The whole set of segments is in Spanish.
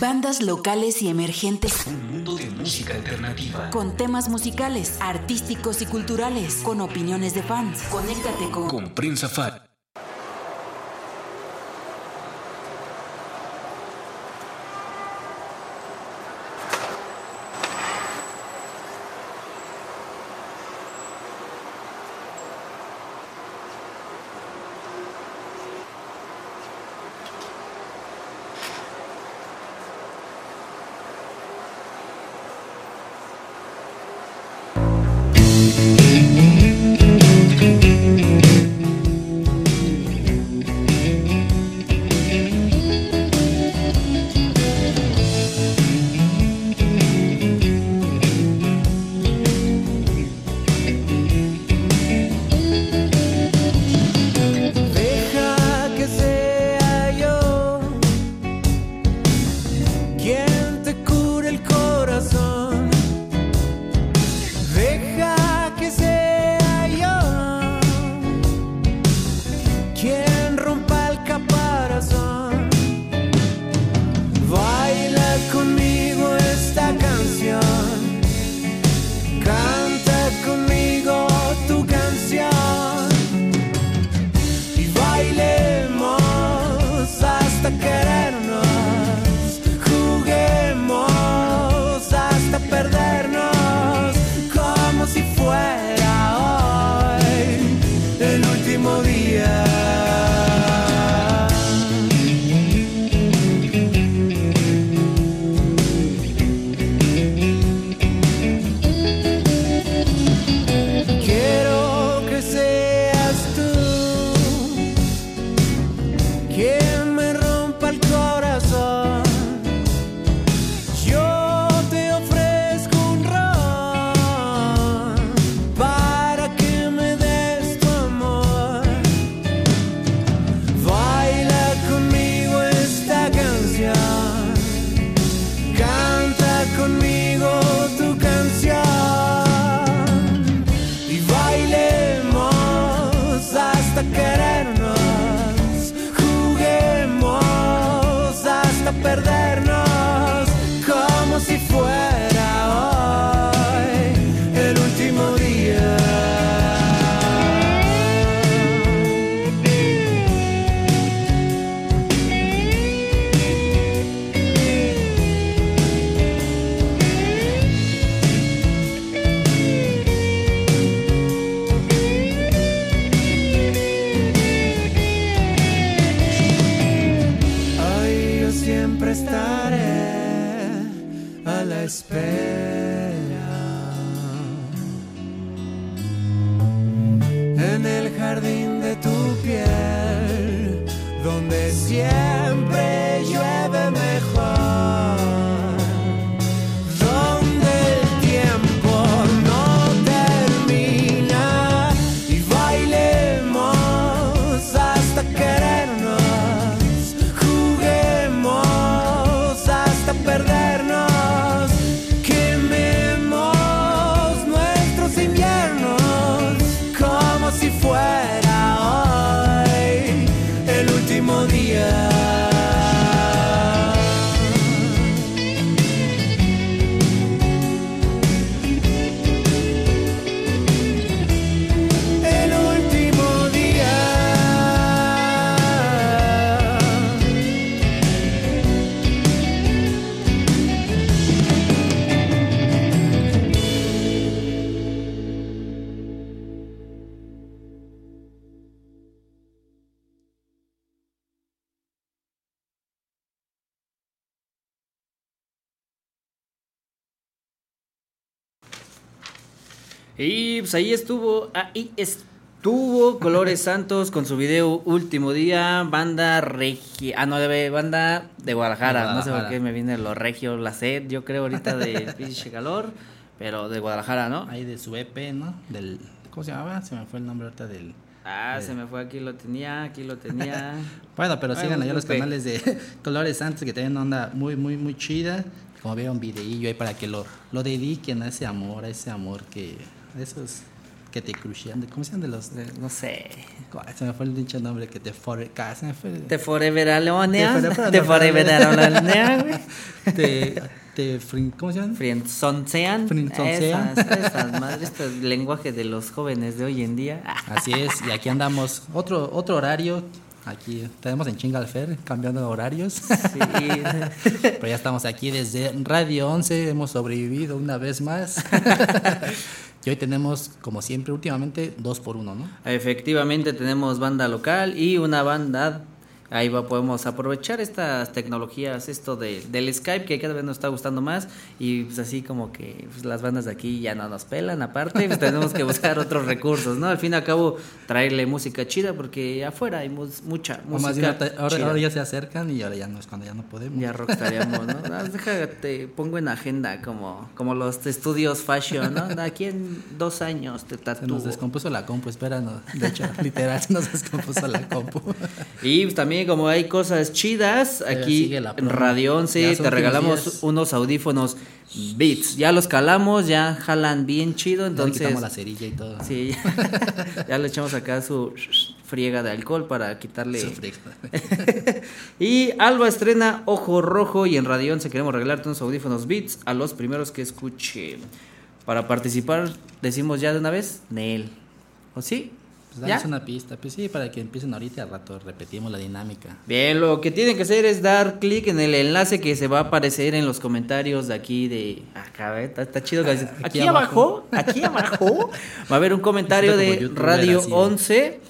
Bandas locales y emergentes. Un mundo de música alternativa. Con temas musicales, artísticos y culturales. Con opiniones de fans. Conéctate con. Con Prince Fat. Y pues ahí estuvo, ahí estuvo Colores Santos con su video Último Día, banda regia, ah no, de banda de Guadalajara, no sé por qué me viene lo regio, la sed, yo creo ahorita de pinche calor, pero de Guadalajara, ¿no? Ahí de su EP, ¿no? Del, ¿cómo se llamaba? Se me fue el nombre ahorita del... Ah, se me fue, aquí lo tenía, aquí lo tenía. bueno, pero sigan allá los canales de Colores Santos que tienen onda muy, muy, muy chida. Como veo un videillo ahí para que lo, lo dediquen a ese amor, a ese amor que, esos que te crucian. ¿Cómo se llaman de los...? De- no sé. Se me fue el dicho nombre que te for... ca- Se me fue... Te forever alonea, Te forever te forever alonea. alonea, güey. te, te ¿Cómo se llama? Friendzonsean. Friendzonsean. Esas, esas madres, este lenguaje de los jóvenes de hoy en día. Así es, y aquí andamos. Otro, otro horario. Aquí tenemos en Chingalfer, cambiando horarios. sí. Pero ya estamos aquí desde Radio 11, hemos sobrevivido una vez más. y hoy tenemos, como siempre, últimamente, dos por uno, ¿no? Efectivamente tenemos banda local y una banda. Ahí va, podemos aprovechar estas tecnologías, esto de, del Skype que cada vez nos está gustando más y pues así como que pues, las bandas de aquí ya no nos pelan aparte, pues tenemos que buscar otros recursos, ¿no? Al fin y al cabo traerle música chida porque afuera hay mucha O más bien, música ahora, chida. ahora ya se acercan y ahora ya no es cuando ya no podemos. Ya rockstaríamos, ¿no? Ah, Déjate, pongo en agenda como, como los estudios fashion, ¿no? Aquí en dos años te Se tatúo. nos descompuso la compu, espera, no. De hecho, literal, se nos descompuso la compu. Y pues, también como hay cosas chidas, aquí en Ya 11 son te regalamos días. unos audífonos Beats. Ya los calamos, ya jalan bien chido, Ya le entonces... quitamos la cerilla y todo. Sí, ya le echamos acá su friega de alcohol para quitarle... Su y Alba estrena Ojo Rojo y en Radio 11 queremos regalarte unos audífonos Beats a los primeros que escuchen. Para participar, decimos ya de una vez, Nel. ¿O sí? Pues ¿Ya? damos una pista. Pues sí, para que empiecen ahorita al rato repetimos la dinámica. Bien, lo que tienen que hacer es dar clic en el enlace que se va a aparecer en los comentarios de aquí de acá, ¿eh? está, está chido. que dice, Aquí, Aquí abajo, aquí abajo va a haber un comentario de Radio así de- 11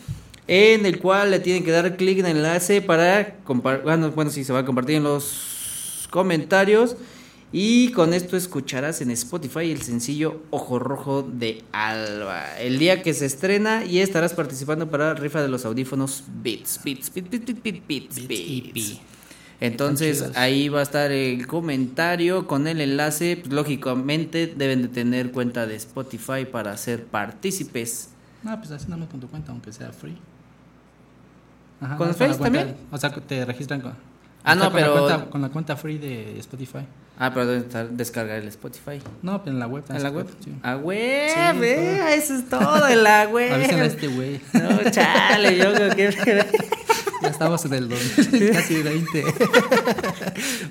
en el cual le tienen que dar clic en el enlace para compartir, bueno, bueno, sí, se va a compartir en los comentarios y con esto escucharás en Spotify el sencillo Ojo Rojo de Alba. El día que se estrena y estarás participando para la rifa de los audífonos Beats, Beats, Beats, Beats, Beats, Beats, Beats, Beats. EP. Entonces ahí va a estar el comentario con el enlace. Pues, lógicamente deben de tener cuenta de Spotify para ser partícipes. No, pues así nada más con tu cuenta, aunque sea free. Ajá, ¿Con no, también? O sea, que te registran con. Ah, no, con la pero- cuenta- con la cuenta free de Spotify. Ah, pero estar descargar el Spotify. No, pero en la web. ¿En la web? Sí. Ah, web, Sí, eh, eso es todo en la web. Avísenle a este güey. No, chale, yo creo que... Ya estamos en el 2000, casi 20.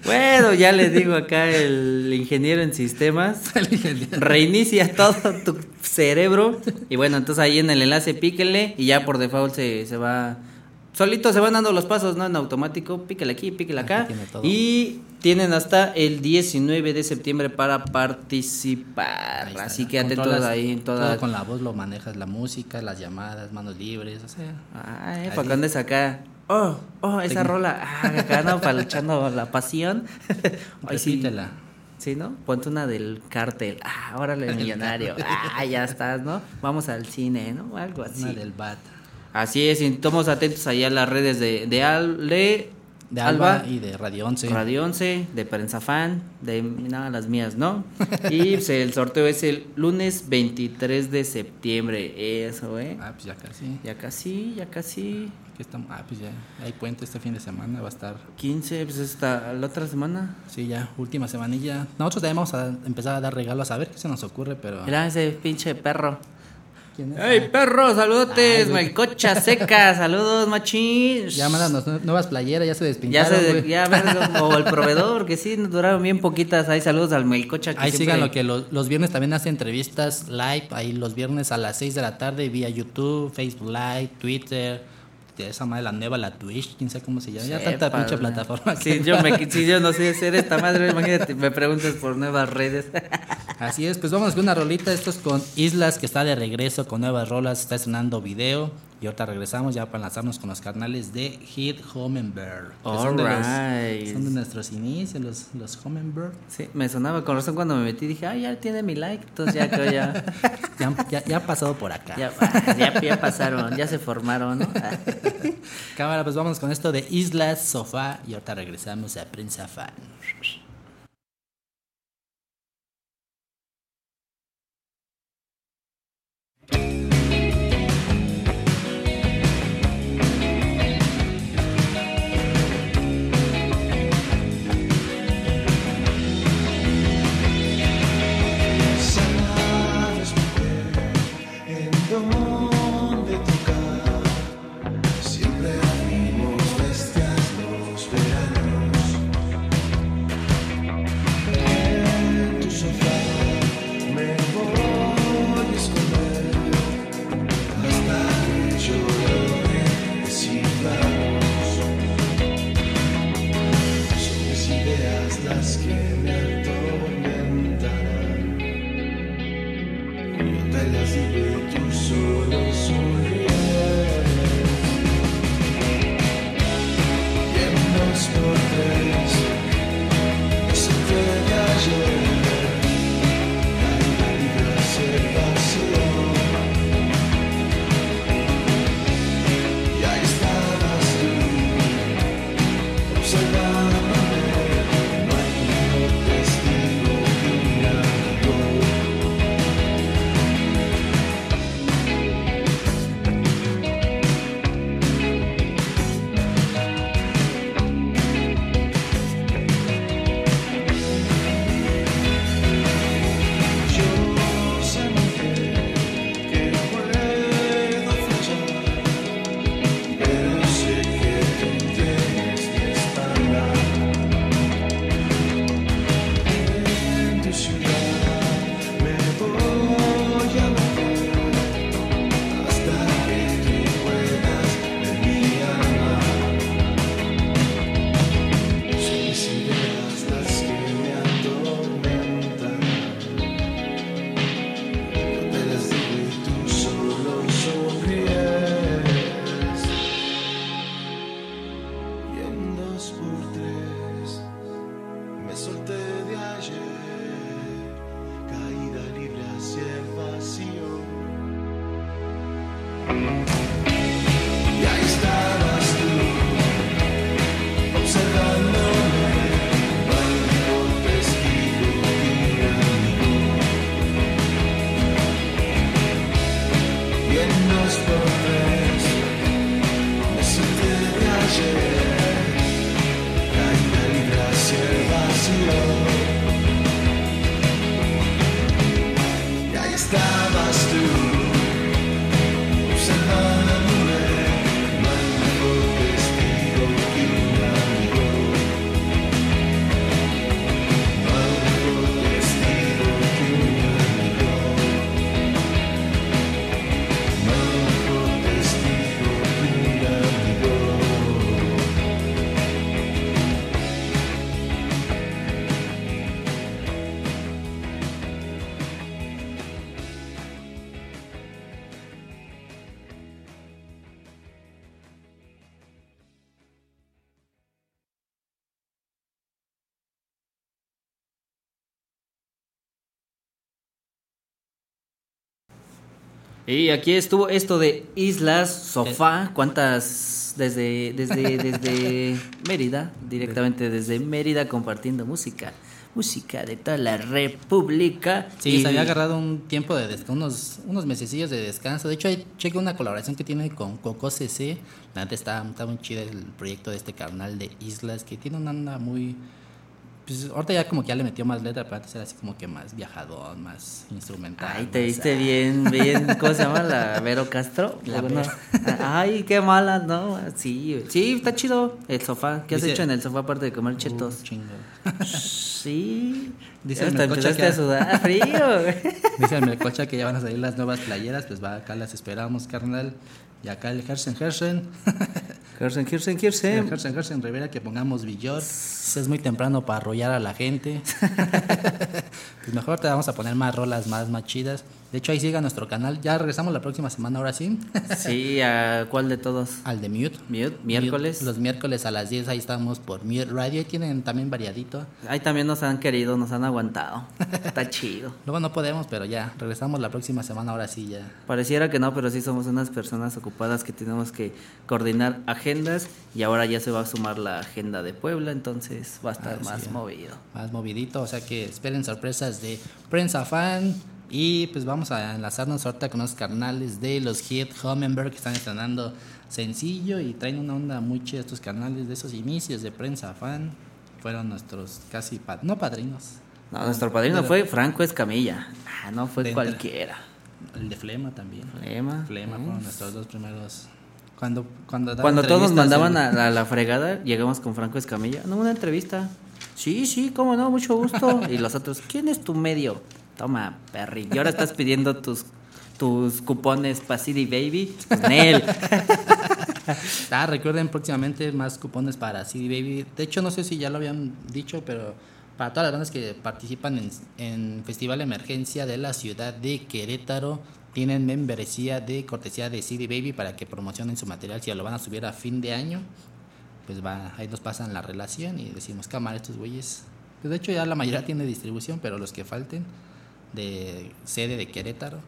Bueno, ya le digo acá el ingeniero en sistemas. El ingeniero. Reinicia todo tu cerebro. Y bueno, entonces ahí en el enlace píquele y ya por default se, se va. Solito se van dando los pasos, ¿no? En automático. Píquele aquí, píquele acá. Tiene. Y tienen hasta el 19 de septiembre para participar. Está. Así que atentos Controlas ahí en toda. Todo con la voz lo manejas, la música, las llamadas, manos libres, o sea. Ay, para cuando es acá. Oh, oh, esa rola. Ah, acá no, para echando la pasión. Ay, sí. Sí, ¿no? Ponte una del cártel. Ah, órale, millonario. Ah, ya estás, ¿no? Vamos al cine, ¿no? Algo así. Una del BAT. Así es, y estamos atentos allá a las redes de, de, Al- de, De Alba, y de Radio 11. Radio 11, de Prensa Fan, de nada, las mías, ¿no? Y pues, el sorteo es el lunes 23 de septiembre. Eso, ¿eh? Ah, pues ya casi. Ya casi, ya casi. Aquí estamos. Ah, pues ya. Hay puente este fin de semana, va a estar. 15, pues esta, la otra semana. Sí, ya, última semanilla. Nosotros también vamos a empezar a dar regalos a ver qué se nos ocurre, pero. Mira ese pinche perro. ¿Quién es? ¡Ey, perro! ¡Saludotes! Ay, güey. ¡Melcocha seca! ¡Saludos, machín! Ya nue- nuevas playeras, ya se Ya despintaron. se, ya ves, o el proveedor, que sí, duraron bien poquitas. Ahí saludos al Melcocha. Que Ahí siempre- sigan lo que los, los viernes también hace entrevistas live, ahí los viernes a las 6 de la tarde vía YouTube, Facebook Live, Twitter, esa madre la nueva, la Twitch, quién sabe cómo se llama, ya tanta pinche plataforma. Sí, que- yo, me, yo no sé hacer esta madre, imagínate, me preguntas por nuevas redes. Así es, pues vamos con una rolita. Esto es con Islas, que está de regreso con nuevas rolas. Está estrenando video. Y ahorita regresamos ya para lanzarnos con los carnales de Hit Homemberg. que son, Alright. son de nuestros inicios, los, los Homemberg. Sí, me sonaba con razón cuando me metí. Dije, ah, ya tiene mi like. Entonces ya creo ya. Ya, ya, ya ha pasado por acá. Ya, ya, ya pasaron, ya se formaron, ¿no? Cámara, pues vamos con esto de Islas, Sofá. Y ahorita regresamos a Prensa Fan. Sabes en dónde Y aquí estuvo esto de Islas, Sofá, cuántas desde desde desde Mérida, directamente desde Mérida compartiendo música, música de toda la República. Sí, Y- se había agarrado un tiempo de unos, unos mesecillos de descanso. De hecho, hay, cheque una colaboración que tiene con Coco CC. La neta está, está muy chida el proyecto de este canal de Islas, que tiene una onda muy. Pues ahorita ya como que ya le metió más letra, pero antes era así como que más viajadón, más instrumental. Ay, te más- viste bien, bien, ¿cómo se llama? La Vero Castro. La Bueno, Vero. Ay, qué mala, ¿no? Sí, sí, está chido el sofá. ¿Qué has hecho en el sofá aparte de comer Uh, chetos? chingo. Sí. Dice el Melcocha que- a sudar frío. güey. Dice el Melcocha que ya van a salir las nuevas playeras, pues va, acá las esperamos, carnal. Y acá el Hersen Hersen. Kirsten, El Kirsten. Hersen Hersen Rivera que pongamos Villor. Es muy temprano para arrollar a la gente. Pues mejor te vamos a poner más rolas más, más chidas. De hecho, ahí siga nuestro canal. Ya regresamos la próxima semana, ahora sí. Sí, ¿a cuál de todos? Al de Mute. Mute, miércoles. Mute, los miércoles a las 10 ahí estamos por Mute Radio. Ahí tienen también variadito. Ahí también nos han querido, nos han aguantado. Está chido. Luego no podemos, pero ya. Regresamos la próxima semana, ahora sí ya. Pareciera que no, pero sí somos unas personas ocupadas que tenemos que coordinar agendas y ahora ya se va a sumar la agenda de Puebla, entonces va a estar Ah, más sí. movido. Más movidito. O sea que esperen sorpresas de Prensa Fan. Y pues vamos a enlazarnos ahorita con los carnales de los Hit Hummingbird que están estrenando sencillo y traen una onda muy chida estos canales de esos inicios de Prensa Fan. Fueron nuestros casi, no padrinos, No, nuestro padrino Pero- fue Franco Escamilla. Ah, no fue cualquiera. el de Flema también. Flema. Flema fueron nuestros dos primeros. Cuando, cuando, Cuando todos nos mandaban en- a la, la fregada, llegamos con Franco Escamilla. No, una entrevista. Sí, sí, cómo no, mucho gusto. Y los otros, ¿quién es tu medio? Toma, Perry. Y ahora estás pidiendo tus, tus cupones para CD Baby. Con él. Ah, recuerden próximamente más cupones para CD Baby. De hecho, no sé si ya lo habían dicho, pero para todas las bandas que participan en, en Festival Emergencia de la ciudad de Querétaro, tienen membresía de cortesía de CD Baby para que promocionen su material. Si lo van a subir a fin de año, pues va, ahí nos pasan la relación y decimos, cámara, estos güeyes. Pues de hecho, ya la mayoría tiene distribución, pero los que falten de sede de Querétaro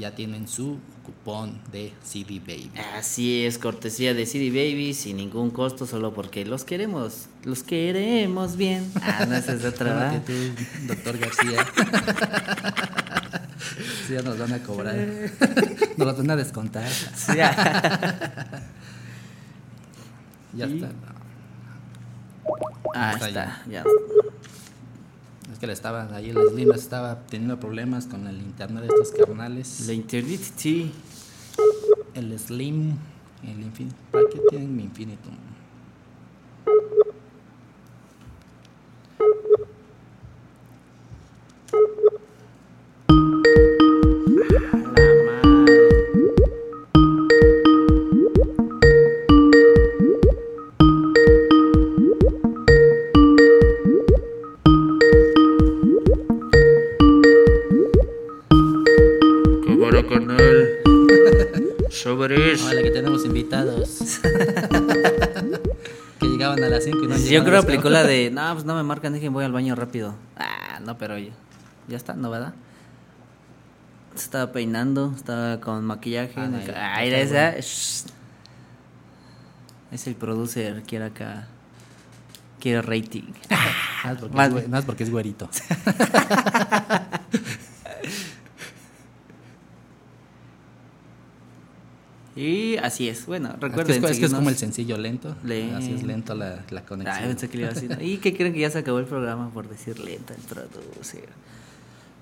ya tienen su cupón de CD Baby. Así es, cortesía de CD Baby, sin ningún costo, solo porque los queremos, los queremos bien. Ah, no, esa es otra, tú, doctor García. sí, ya nos van a cobrar. Nos los van a descontar. Sí. Ya Y- está. Ah, Está está, ya. Que le estaban, ahí las líneas estaba teniendo problemas con el internet de estos carnales. La Internet, sí. El Slim, el Infinitum. ¿Para qué tienen mi Infinitum? No, pues no me marcan, dije voy al baño rápido. Ah, no, pero ya, ya está, ¿no, verdad? Se estaba peinando, estaba con maquillaje. Ah, ah, ya era esa. shh. Es el producer, quiere acá. Quiere rating. Nada más porque, Más es, güe- bien. nada más porque es güerito. Y así es, bueno, Es que recuerden. es, es que es como el sencillo lento. Le- Así es lento la, la Ah, conexión. pensé que le iba a decir. ¿Y qué creen que ya se acabó el programa por decir lenta el producer?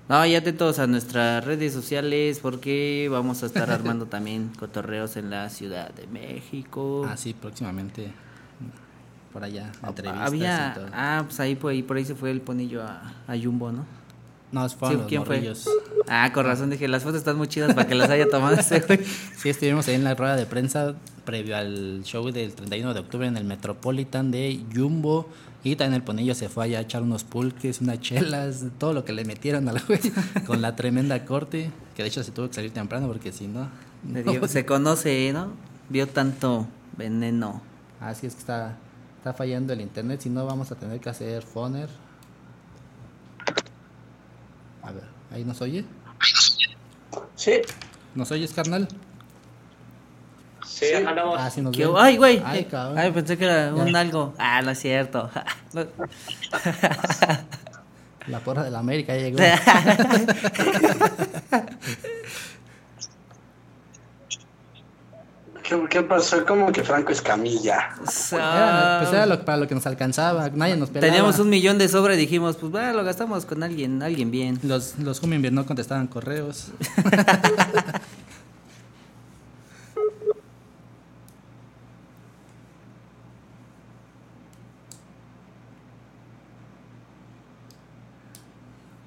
No, ya atentos a nuestras redes sociales porque vamos a estar armando también cotorreos en la Ciudad de México. Ah, sí, próximamente. Por allá, entrevistas Había, y todo. ah, pues ahí por ahí, por ahí se fue el ponillo a, a Jumbo, ¿no? No, fueron Sí, los ¿quién fue? morrillos. Ah, con razón dije, las fotos están muy chidas para que las haya tomado ese güey. Sí, estuvimos ahí en la rueda de prensa previo al show del 31 de octubre en el Metropolitan de Jumbo. Y también el ponillo se fue allá a echar unos pulques, unas chelas, todo lo que le metieron al güey con la tremenda corte. Que de hecho se tuvo que salir temprano porque si no. Dio- se conoce, ¿no? Vio tanto veneno. Así es que está, está fallando el internet. Si no, vamos a tener que hacer Foner. A ver, ¿ahí nos oye? Sí, ¿Nos oyes, carnal? sí, andamos. Ah, sí nos ¿Qué-. Ay, güey. Ay, Ay, cabrón. pensé que era un algo. Ah, no es cierto. La porra de la América ya llegó. ¿Qué, qué pasó? Como que Franco Escamilla. Era, pues era lo- para lo que nos alcanzaba. Nadie nos pelaba. Teníamos un millón de sobra y dijimos, pues va, lo gastamos con alguien, alguien bien. Los, los Hummingbird no contestaban correos.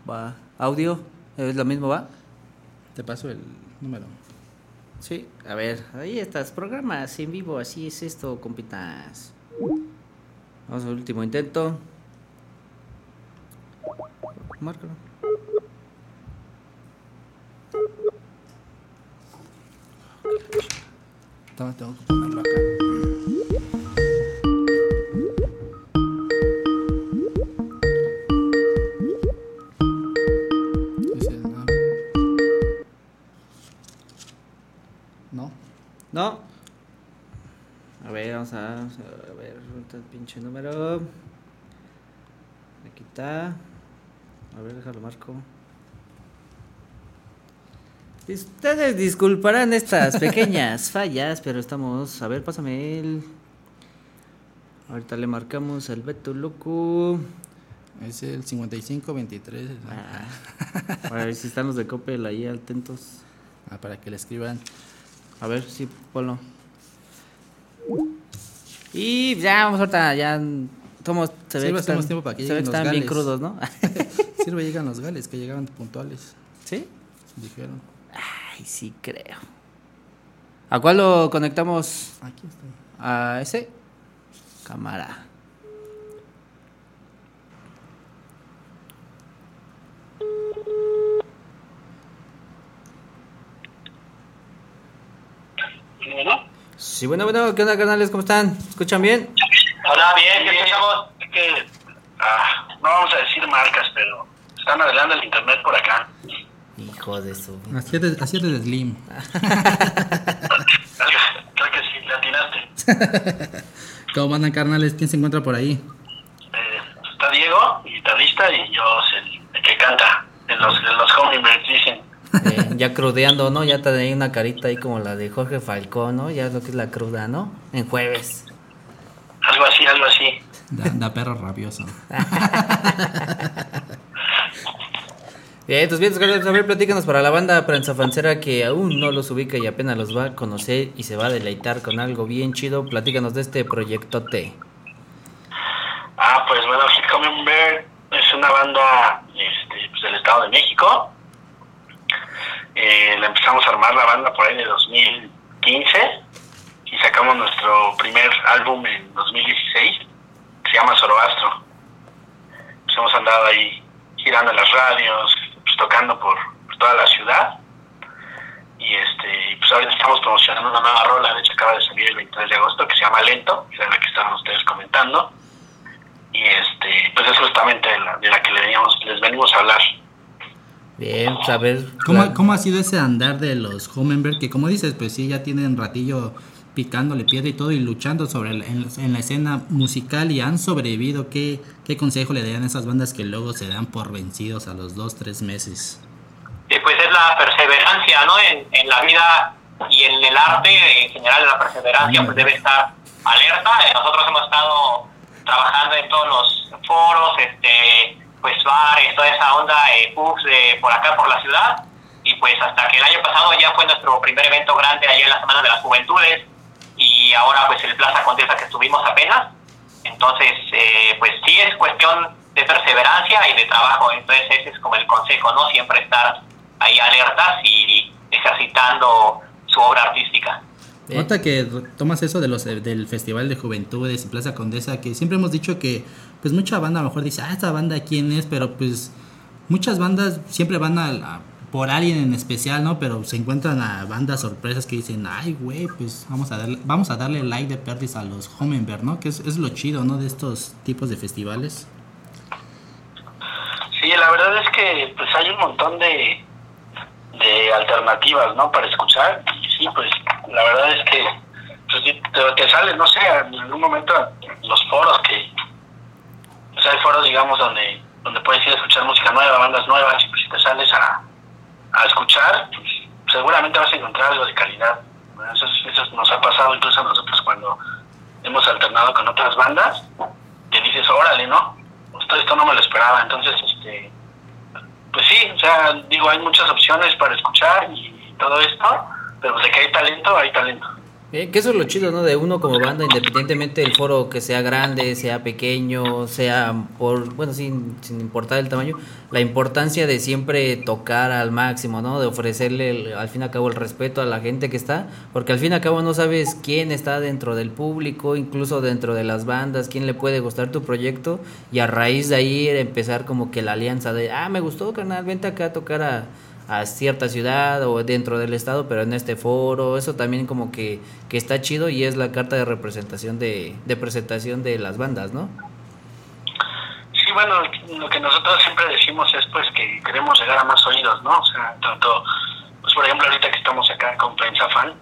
Va. Audio, es lo mismo, ¿va? Te paso el número. Sí, a ver, ahí estás, programas en vivo, así es esto, compitas. Vamos al último intento. Márcalo. Estaba, tengo que acá. No. A ver, vamos a, vamos a ver el pinche número. Aquí está. A ver, déjalo marco. Ustedes disculparán estas pequeñas fallas, pero estamos. A ver, pásame el. Ahorita le marcamos al Beto Loco. Es el 5523. Ah, a ver si están los de Coppel ahí atentos. Ah, para que le escriban. A ver, sí, ponlo. Y ya, vamos ahorita, ya. Somos, se ve Sí, que hacemos están, tiempo para que se ve que lleguen los están bien gales. crudos, ¿no? Sirve llegan los gales, que llegaban puntuales. ¿Sí? Dijeron. Ay, sí creo. ¿A cuál lo conectamos? Aquí está. ¿A ese? Cámara. ¿No? Sí, bueno, bueno, ¿qué onda, canales? ¿Cómo están? ¿Escuchan bien? Hola, bien, ¿qué pensamos? Es que, ah, no vamos a decir marcas, pero están arreglando el internet por acá. Hijo de su. Así es, de- así es de Slim. Creo que sí, le atinaste. ¿Cómo andan, carnales? ¿Quién se encuentra por ahí? Eh, está Diego, guitarrista, y yo el, el que canta. En los, en los ya crudeando, ¿no? Ya te ahí una carita ahí como la de Jorge Falcón, ¿no? Ya es lo que es la cruda, ¿no? En jueves. Algo así, algo así. Da, da perro rabioso. Bien, entonces bien, a ver, platícanos para la banda prensa fancera que aún no los ubica y apenas los va a conocer y se va a deleitar con algo bien chido. Platícanos de este proyecto T. Ah, pues bueno, Hit Hummingbird es una banda este, pues, del Estado de México. Eh, la empezamos a armar la banda por ahí de 2015 y sacamos nuestro primer álbum en 2016 que se llama Zoroastro. Pues hemos andado ahí girando en las radios, pues, tocando por, toda la ciudad y este pues ahorita estamos promocionando una nueva rola, de hecho acaba de salir el 23 de agosto que se llama Lento, que es la que estaban ustedes comentando y este pues es justamente de la, de la que le veníamos, les venimos a hablar. Bien, pues a ver. ¿Cómo, la- ¿Cómo ha sido ese andar de los Hummingbird? Que como dices, pues sí, ya tienen ratillo picándole piedra y todo y luchando sobre el- en, en la escena musical y han sobrevivido. ¿Qué, ¿Qué consejo le darían a esas bandas que luego se dan por vencidos a los dos, tres meses? Eh, pues es la perseverancia, ¿no? En, en la vida y en el arte, en general, la perseverancia pues debe estar alerta. Eh, Nosotros hemos estado trabajando en todos los foros, este, pues bares, toda esa onda, eh, pubs de por acá, por la ciudad. Y pues hasta que el año pasado ya fue nuestro primer evento grande allá en la Semana de las Juventudes y ahora pues el Plaza Condesa que estuvimos apenas. Entonces, eh, pues sí es cuestión de perseverancia y de trabajo. Entonces ese es como el consejo, ¿no? Siempre estar ahí alertas y ejercitando su obra artística. Nota que tomas eso de los del Festival de Juventudes y Plaza Condesa, que siempre hemos dicho que pues mucha banda a lo mejor dice, ah, esta banda quién es, pero pues muchas bandas siempre van a, a- por alguien en especial, ¿no? Pero se encuentran a bandas sorpresas que dicen, ay, güey, pues vamos a darle, vamos a darle like de perdis a los Hummingbird, ¿no? Que es, es lo chido, ¿no? De estos tipos de festivales. Sí, la verdad es que pues hay un montón de, de alternativas, ¿no? Para escuchar. Sí, pues la verdad es que pues, te, te sales, no sé, en algún momento los foros que... Pues hay foros, digamos, donde donde puedes ir a escuchar música nueva, bandas nuevas, y pues si te sales a, a escuchar, pues, seguramente vas a encontrar algo de calidad. Eso, es- eso nos ha pasado incluso a nosotros cuando hemos alternado con otras bandas, que dices, órale, ¿no? Esto, esto no me lo esperaba, entonces, este, pues sí, o sea, digo, hay muchas opciones para escuchar y todo esto, pero pues de que hay talento, hay talento. Bien, que eso es lo chido, ¿no? De uno como banda, independientemente del foro que sea grande, sea pequeño, sea por, bueno, sin, sin importar el tamaño, la importancia de siempre tocar al máximo, ¿no? De ofrecerle al fin y al cabo el respeto a la gente que está, porque al fin y al cabo no sabes quién está dentro del público, incluso dentro de las bandas, quién le puede gustar tu proyecto, y a raíz de ahí empezar como que la alianza de, ah, me gustó, carnal, vente acá a tocar a, a cierta ciudad o dentro del estado, pero en este foro, eso también como que, que está chido y es la carta de representación de, presentación de las bandas, ¿no? Sí, bueno, lo que nosotros siempre decimos es pues que queremos llegar a más oídos, ¿no? O sea, tanto, pues por ejemplo ahorita que estamos acá con Prensa Fan,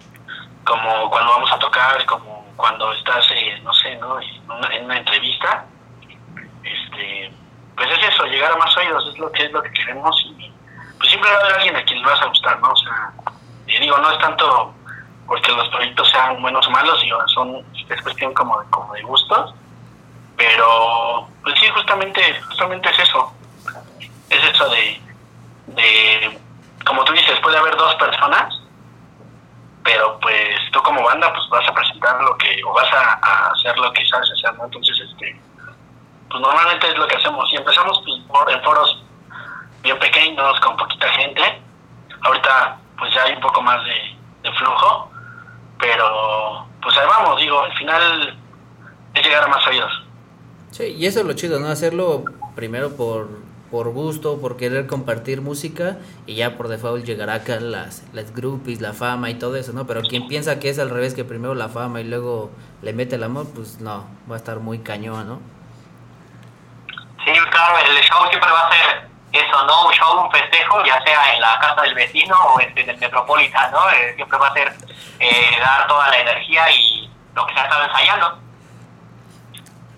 como cuando vamos a tocar, como cuando estás, eh, no sé, ¿no? En una, en una entrevista, este, pues es eso, llegar a más oídos, es lo que es lo que queremos y siempre va a haber alguien a quien le vas a gustar, ¿no? O sea, y digo, no es tanto porque los proyectos sean buenos o malos, digo, son, es cuestión como de, como de gustos, pero pues sí, justamente, justamente es eso, es eso de, de, como tú dices, puede haber dos personas, pero pues tú como banda pues vas a presentar lo que, o vas a, hacer lo que sabes hacer, ¿no? Entonces, este, pues normalmente es lo que hacemos y empezamos pues, en foros bien pequeños, con poquita gente. Ahorita pues ya hay un poco más de, de flujo, pero pues ahí vamos, digo, al final es llegar a más oídos. Sí, y eso es lo chido, ¿no? Hacerlo primero por, por gusto, por querer compartir música y ya por default llegará acá las, las groupies, la fama y todo eso, ¿no? Pero quien piensa que es al revés, que primero la fama y luego le mete el amor, pues no, va a estar muy cañón, ¿no? Sí, claro, el show siempre va a ser eso, ¿no? Un show, un festejo, ya sea en la casa del vecino o en, en el Metropolitan, ¿no? Eh, siempre va a ser eh, dar toda la energía y lo que se ha estado ensayando.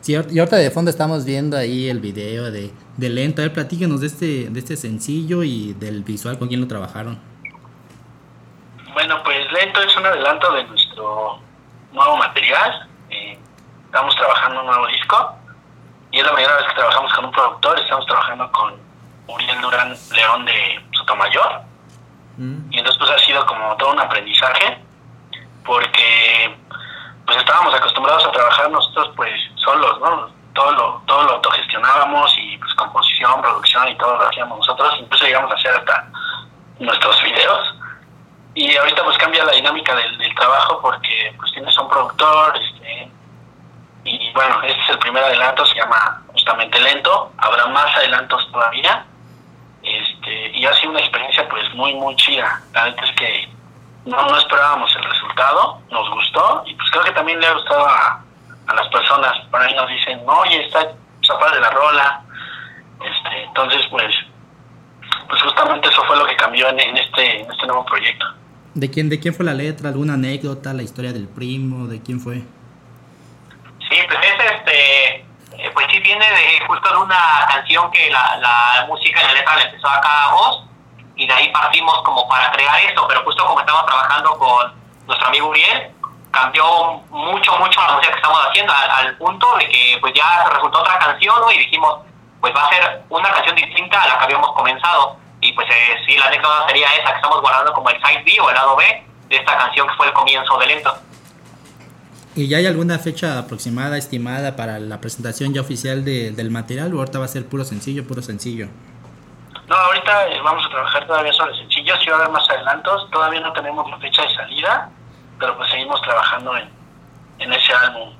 Sí, y ahorita de fondo estamos viendo ahí el video de, de Lento. A ver, platíquenos de este, de este sencillo y del visual, con quién lo trabajaron. Bueno, pues Lento es un adelanto de nuestro nuevo material. Eh, estamos trabajando un nuevo disco y es la primera vez que trabajamos con un productor. Estamos trabajando con Uriel Durán León de Sotomayor. Y entonces pues ha sido como todo un aprendizaje porque pues estábamos acostumbrados a trabajar nosotros pues solos, ¿no? Todo lo, todo lo autogestionábamos y pues composición, producción y todo lo hacíamos nosotros. Incluso llegamos a hacer hasta nuestros videos. Y ahorita pues cambia la dinámica del, del trabajo porque pues tienes un productor, este, y bueno, este es el primer adelanto, se llama justamente Lento, habrá más adelantos todavía, este, y ha sido una experiencia pues muy muy chida, la verdad es que no, no esperábamos el resultado, nos gustó, y pues creo que también le ha gustado a, a las personas, por ahí nos dicen, oye, está de la rola, este, entonces pues pues justamente eso fue lo que cambió en, en este en este nuevo proyecto. ¿De quién, ¿De quién fue la letra? ¿Alguna anécdota? ¿La historia del primo? ¿De quién fue? Sí, pues es este, eh, pues sí viene de justo de una canción que la, música y la letra le empezó a vos y de ahí partimos como para crear esto, pero justo como estamos trabajando con nuestro amigo Uriel, cambió mucho, mucho la música que estamos haciendo al, al punto de que pues ya resultó otra canción ¿no? y dijimos, pues va a ser una canción distinta a la que habíamos comenzado. Y pues eh, sí, la anécdota sería esa que estamos guardando como el side B o el lado B de esta canción que fue el comienzo de Lento. ¿Y ya hay alguna fecha aproximada, estimada para la presentación ya oficial de, del material o ahorita va a ser puro sencillo, puro sencillo? No, ahorita eh, vamos a trabajar todavía sobre sencillos y va a haber más adelantos. Todavía no tenemos la fecha de salida, pero pues seguimos trabajando en, en ese álbum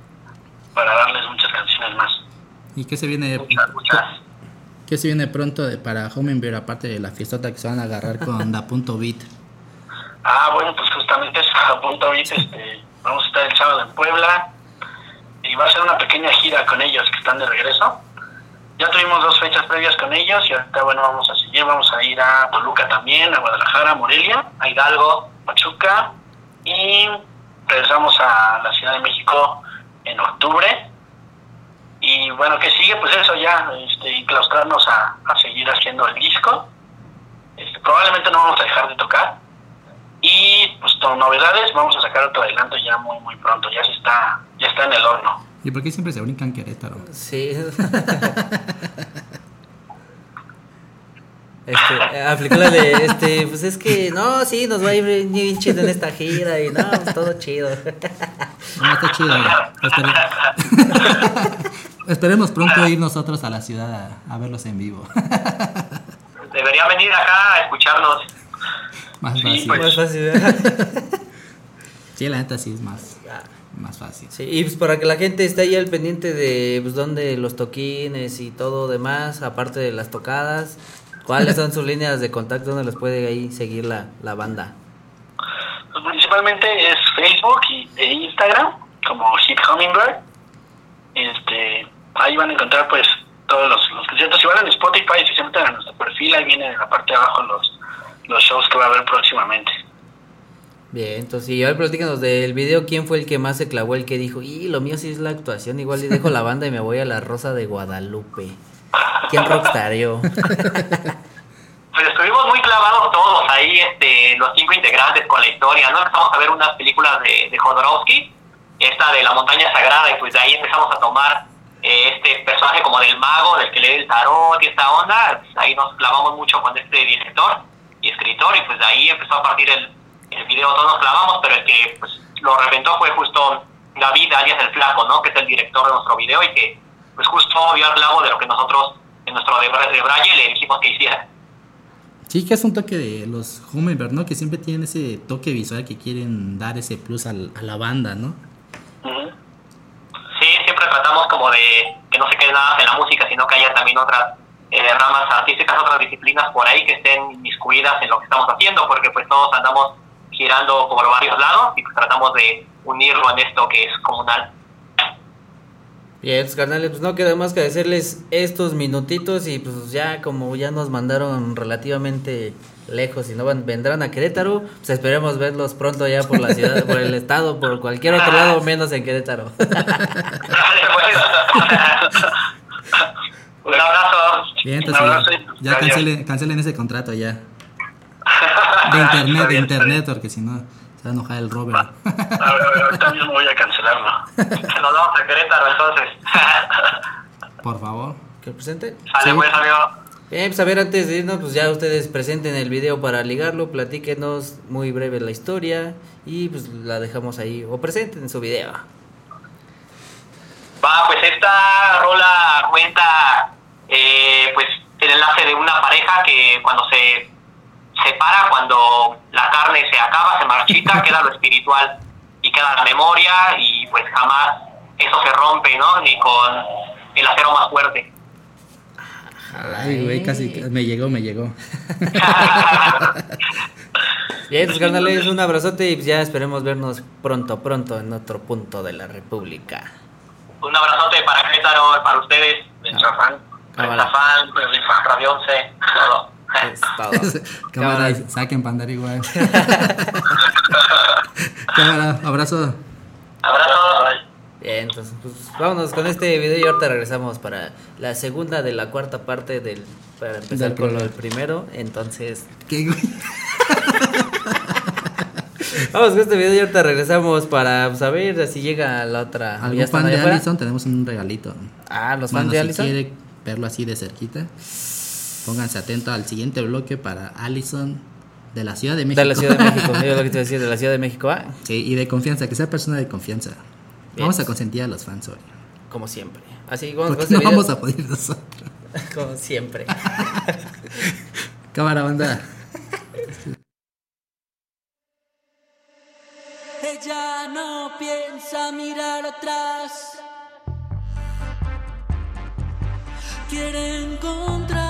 para darles muchas canciones más. ¿Y qué se viene? Muchas, muchas. ¿Qué se viene pronto de, para Hummingbird aparte de la fiestota que se van a agarrar con Da Punto Beat? Ah, bueno, pues justamente es a punto ahorita, este, vamos a estar el sábado en Puebla y va a ser una pequeña gira con ellos que están de regreso. Ya tuvimos dos fechas previas con ellos y ahorita, bueno, vamos a seguir, vamos a ir a Toluca también, a Guadalajara, Morelia, a Hidalgo, Pachuca y regresamos a la Ciudad de México en octubre. Y bueno, que sigue? Pues eso ya, este, enclaustrarnos a, a seguir haciendo el disco. Este, probablemente no vamos a dejar de tocar. Y pues con novedades vamos a sacar otro adelanto ya muy muy pronto, ya se está, ya está en el horno. ¿Y por qué siempre se brincan Querétaro? Sí. Este, aplicó la de, este, pues es que, no, sí, nos va a ir bien, chido en esta gira y no, pues todo chido. No, está chido. Espere- Esperemos pronto ir nosotros a la ciudad a, a verlos en vivo. Debería venir acá a escucharnos. Más Sí, fácil. pues. Más fácil, ¿verdad? Sí, la neta sí es más, más fácil. Sí, y pues para que la gente esté ahí al pendiente de pues dónde los toquines y todo demás, aparte de las tocadas, ¿Cuáles son sus líneas de contacto donde los puede ahí seguir la, la banda? Pues principalmente es Facebook y, e Instagram, como Hit Hummingbird. Este, ahí van a encontrar pues todos los, los conciertos. Si van a Spotify, si se meten a nuestro perfil, ahí vienen en la parte de abajo los, los shows que va a haber próximamente. Bien, entonces, y ahora platícanos del video, ¿quién fue el que más se clavó? El que dijo, y lo mío sí es la actuación, igual y dejo la banda y me voy a la Rosa de Guadalupe. ¿Quién rockstarió? Pues estuvimos muy clavados todos ahí, este, los cinco integrantes con la historia, ¿no? Empezamos a ver unas películas de, de Jodorowsky, esta de la montaña sagrada, y pues de ahí empezamos a tomar eh, este personaje como del mago, del que lee el tarot y esta onda, pues ahí nos clavamos mucho con este director y escritor, y pues de ahí empezó a partir el, el video, todos nos clavamos, pero el que pues lo reventó fue justo David alias el Flaco, ¿no? Que es el director de nuestro video y que pues justo dio al clavo de lo que nosotros en nuestro de, de Braille le dijimos que hiciera. Sí, que es un toque de los Hummingbird, ¿no? Que siempre tienen ese toque visual que quieren dar ese plus al- a la banda, ¿no? Sí, siempre tratamos como de que no se quede nada en la música, sino que haya también otras eh, ramas artísticas, otras disciplinas por ahí que estén inmiscuidas en lo que estamos haciendo, porque pues todos andamos girando por varios lados y pues tratamos de unirlo en esto que es comunal. Bien, pues, carnales, pues no queda más que decirles estos minutitos y pues ya como ya nos mandaron relativamente lejos y no van, vendrán a Querétaro, pues esperemos verlos pronto ya por la ciudad, por el estado, por cualquier otro lado menos en Querétaro. Un abrazo. Bien, Un entonces abrazo ya, cancelen, cancelen ese contrato ya. De internet, de internet, porque si no se va a enojar el Robert. A ver, ahorita mismo voy a cancelarlo. Nos vamos a Querétaro entonces. Por favor. ¿Que presente? Sale Sí. pues, amigo. Bien, pues a ver, antes de irnos, pues ya ustedes presenten el video para ligarlo, platíquenos muy breve la historia y pues la dejamos ahí, o presenten su video. Va, pues esta rola cuenta eh, pues el enlace de una pareja que cuando se separa, cuando la carne se acaba, se marchita, queda lo espiritual y queda la memoria y pues jamás eso se rompe, ¿no? Ni con el acero más fuerte. Ay, güey, casi me llegó, me llegó. Bien, pues carnales, un abrazote y pues ya esperemos vernos pronto, pronto en otro punto de la República. Un abrazote para Querétaro, para ustedes, Nuestra fan. Cámara. fan, Radio 11, todo. Es todo. Cámara, Cámara. saquen pandar igual. Cámara, abrazo. Abrazo. Bien, entonces pues vámonos con este video y ahorita regresamos para la segunda de la cuarta parte del para empezar Del con lo del primero. Entonces, ¿Qué, güey? Vamos con este video y ahorita regresamos para saber si llega la otra. ¿Ya ¿Algún fan de afuera? Allison? Tenemos un regalito. Ah, los Bueno, fans de si Allison. quiere verlo así de cerquita, pónganse atentos al siguiente bloque para Allison de la Ciudad de México. De la Ciudad de México, yo lo que te decía, de la Ciudad de México, ah, Sí, y de confianza, que sea persona de confianza. Bien. Vamos a consentir a los fans hoy. como siempre. Así, vamos Porque no video. vamos a poder nosotros. Como siempre. Cámara, banda. Ella no piensa mirar atrás. Quiere encontrar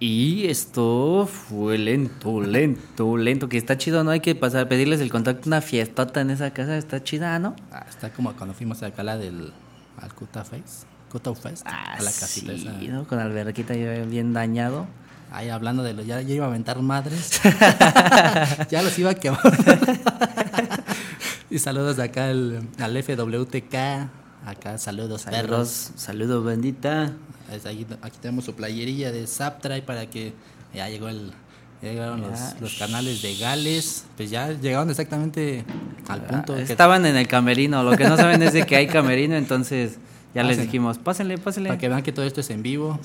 Y esto fue lento, lento, lento. Que está chido, ¿no? Hay que pasar, pedirles el contacto, una fiestota en esa casa. Está chida, ¿no? Ah, está como cuando fuimos acá a la del al Kuta Face, Kuta Fest, Ah, a la casita sí, esa. ¿no? Con alberquita bien dañado. Ahí hablando de lo, ya, ya iba a aventar madres. ya los iba a quemar. y saludos de acá al, al FWTK. Acá saludos, perros. Perros, saludos, bendita. Aquí tenemos su playerilla de Zaptray para que ya llegó el. Ya llegaron Ya. los, los canales de Gales. Pues ya llegaron exactamente al punto. que- Ah, Estaban en el camerino. Lo que no saben es de que hay camerino, entonces ya les dijimos, pásenle, pásenle. para que vean que todo esto es en vivo.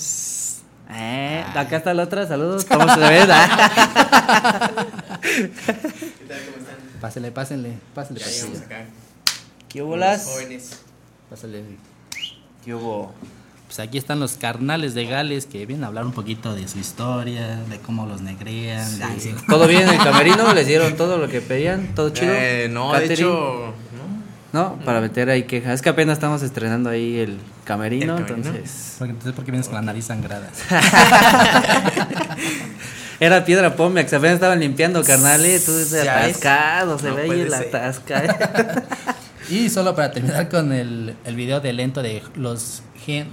Eh, acá está la otra, saludos. ¿Cómo se ve? Ah. Pásenle, pásenle, pásenle. Ya pásenle. llegamos acá. ¿Qué bolas? Jóvenes. Pásenle. ¿Qué hubo? Pues aquí están los carnales de Gales que vienen a hablar un poquito de su historia, de cómo los negrean. Ay, sí. ¿Todo bien en el camerino? ¿Les dieron todo lo que pedían? ¿Todo chido? Eh, no, de Catering. hecho, No, para meter ahí quejas. Es que apenas estamos estrenando ahí el camerino, El camerino. entonces... Porque, entonces, ¿por qué vienes con la nariz sangrada? Era piedra Pomex, apenas estaban limpiando, carnales. Tú ves. atascado, se No ve ahí ser. atasca. Y solo para terminar con el, el video de lento de los,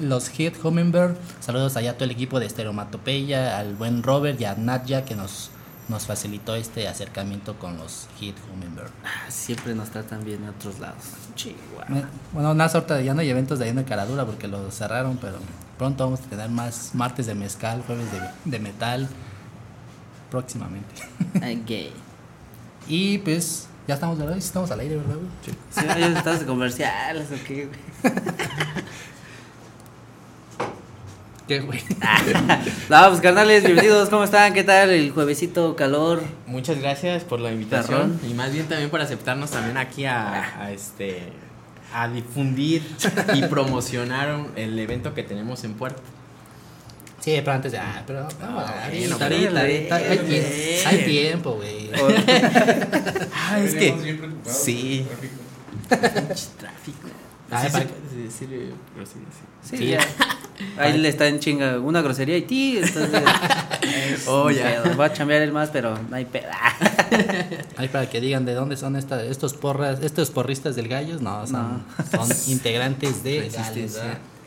los Hit Hummingbird. Saludos allá a todo el equipo de Estereomatopeya, al buen Robert y a Nadja que nos, nos facilitó este acercamiento con los Hit Hummingbird. Ah, Siempre nos tratan bien en otros lados. Chihuahua. Bueno, una sorta ya no hay eventos de ahí en Caradura porque lo cerraron, pero pronto vamos a tener más martes de mezcal, jueves de, de metal, próximamente. Ay, gay. Y pues ya estamos, ¿verdad? Sí Estamos al aire, ¿verdad? güey? Sí, oye, estás de comerciales o qué, güey? ¿Qué, güey? No, pues carnales, bienvenidos, ¿cómo están? ¿Qué tal el juevesito calor? muchas gracias por la invitación Perrón. y más bien también por aceptarnos también aquí a, a este a difundir y promocionar el evento que tenemos en Puerto. Sí, pero antes de. Ah, pero. Ah, bueno, ahorita, ahorita, hay, bien. tie- hay tiempo, güey. Ah, es que sí. Tráfico. Ah, Sí, para- sí, sí, sí, pero sí, sí. Sí, Sí. ya. Ahí le está en chinga una grosería y ti, entonces. es Oh, ya. pedo. Voy a chambear el más, pero no hay pedo. Ahí para que digan de dónde son esta, estos porras, estos porristas del gallos, no, son, No. son integrantes de Gales.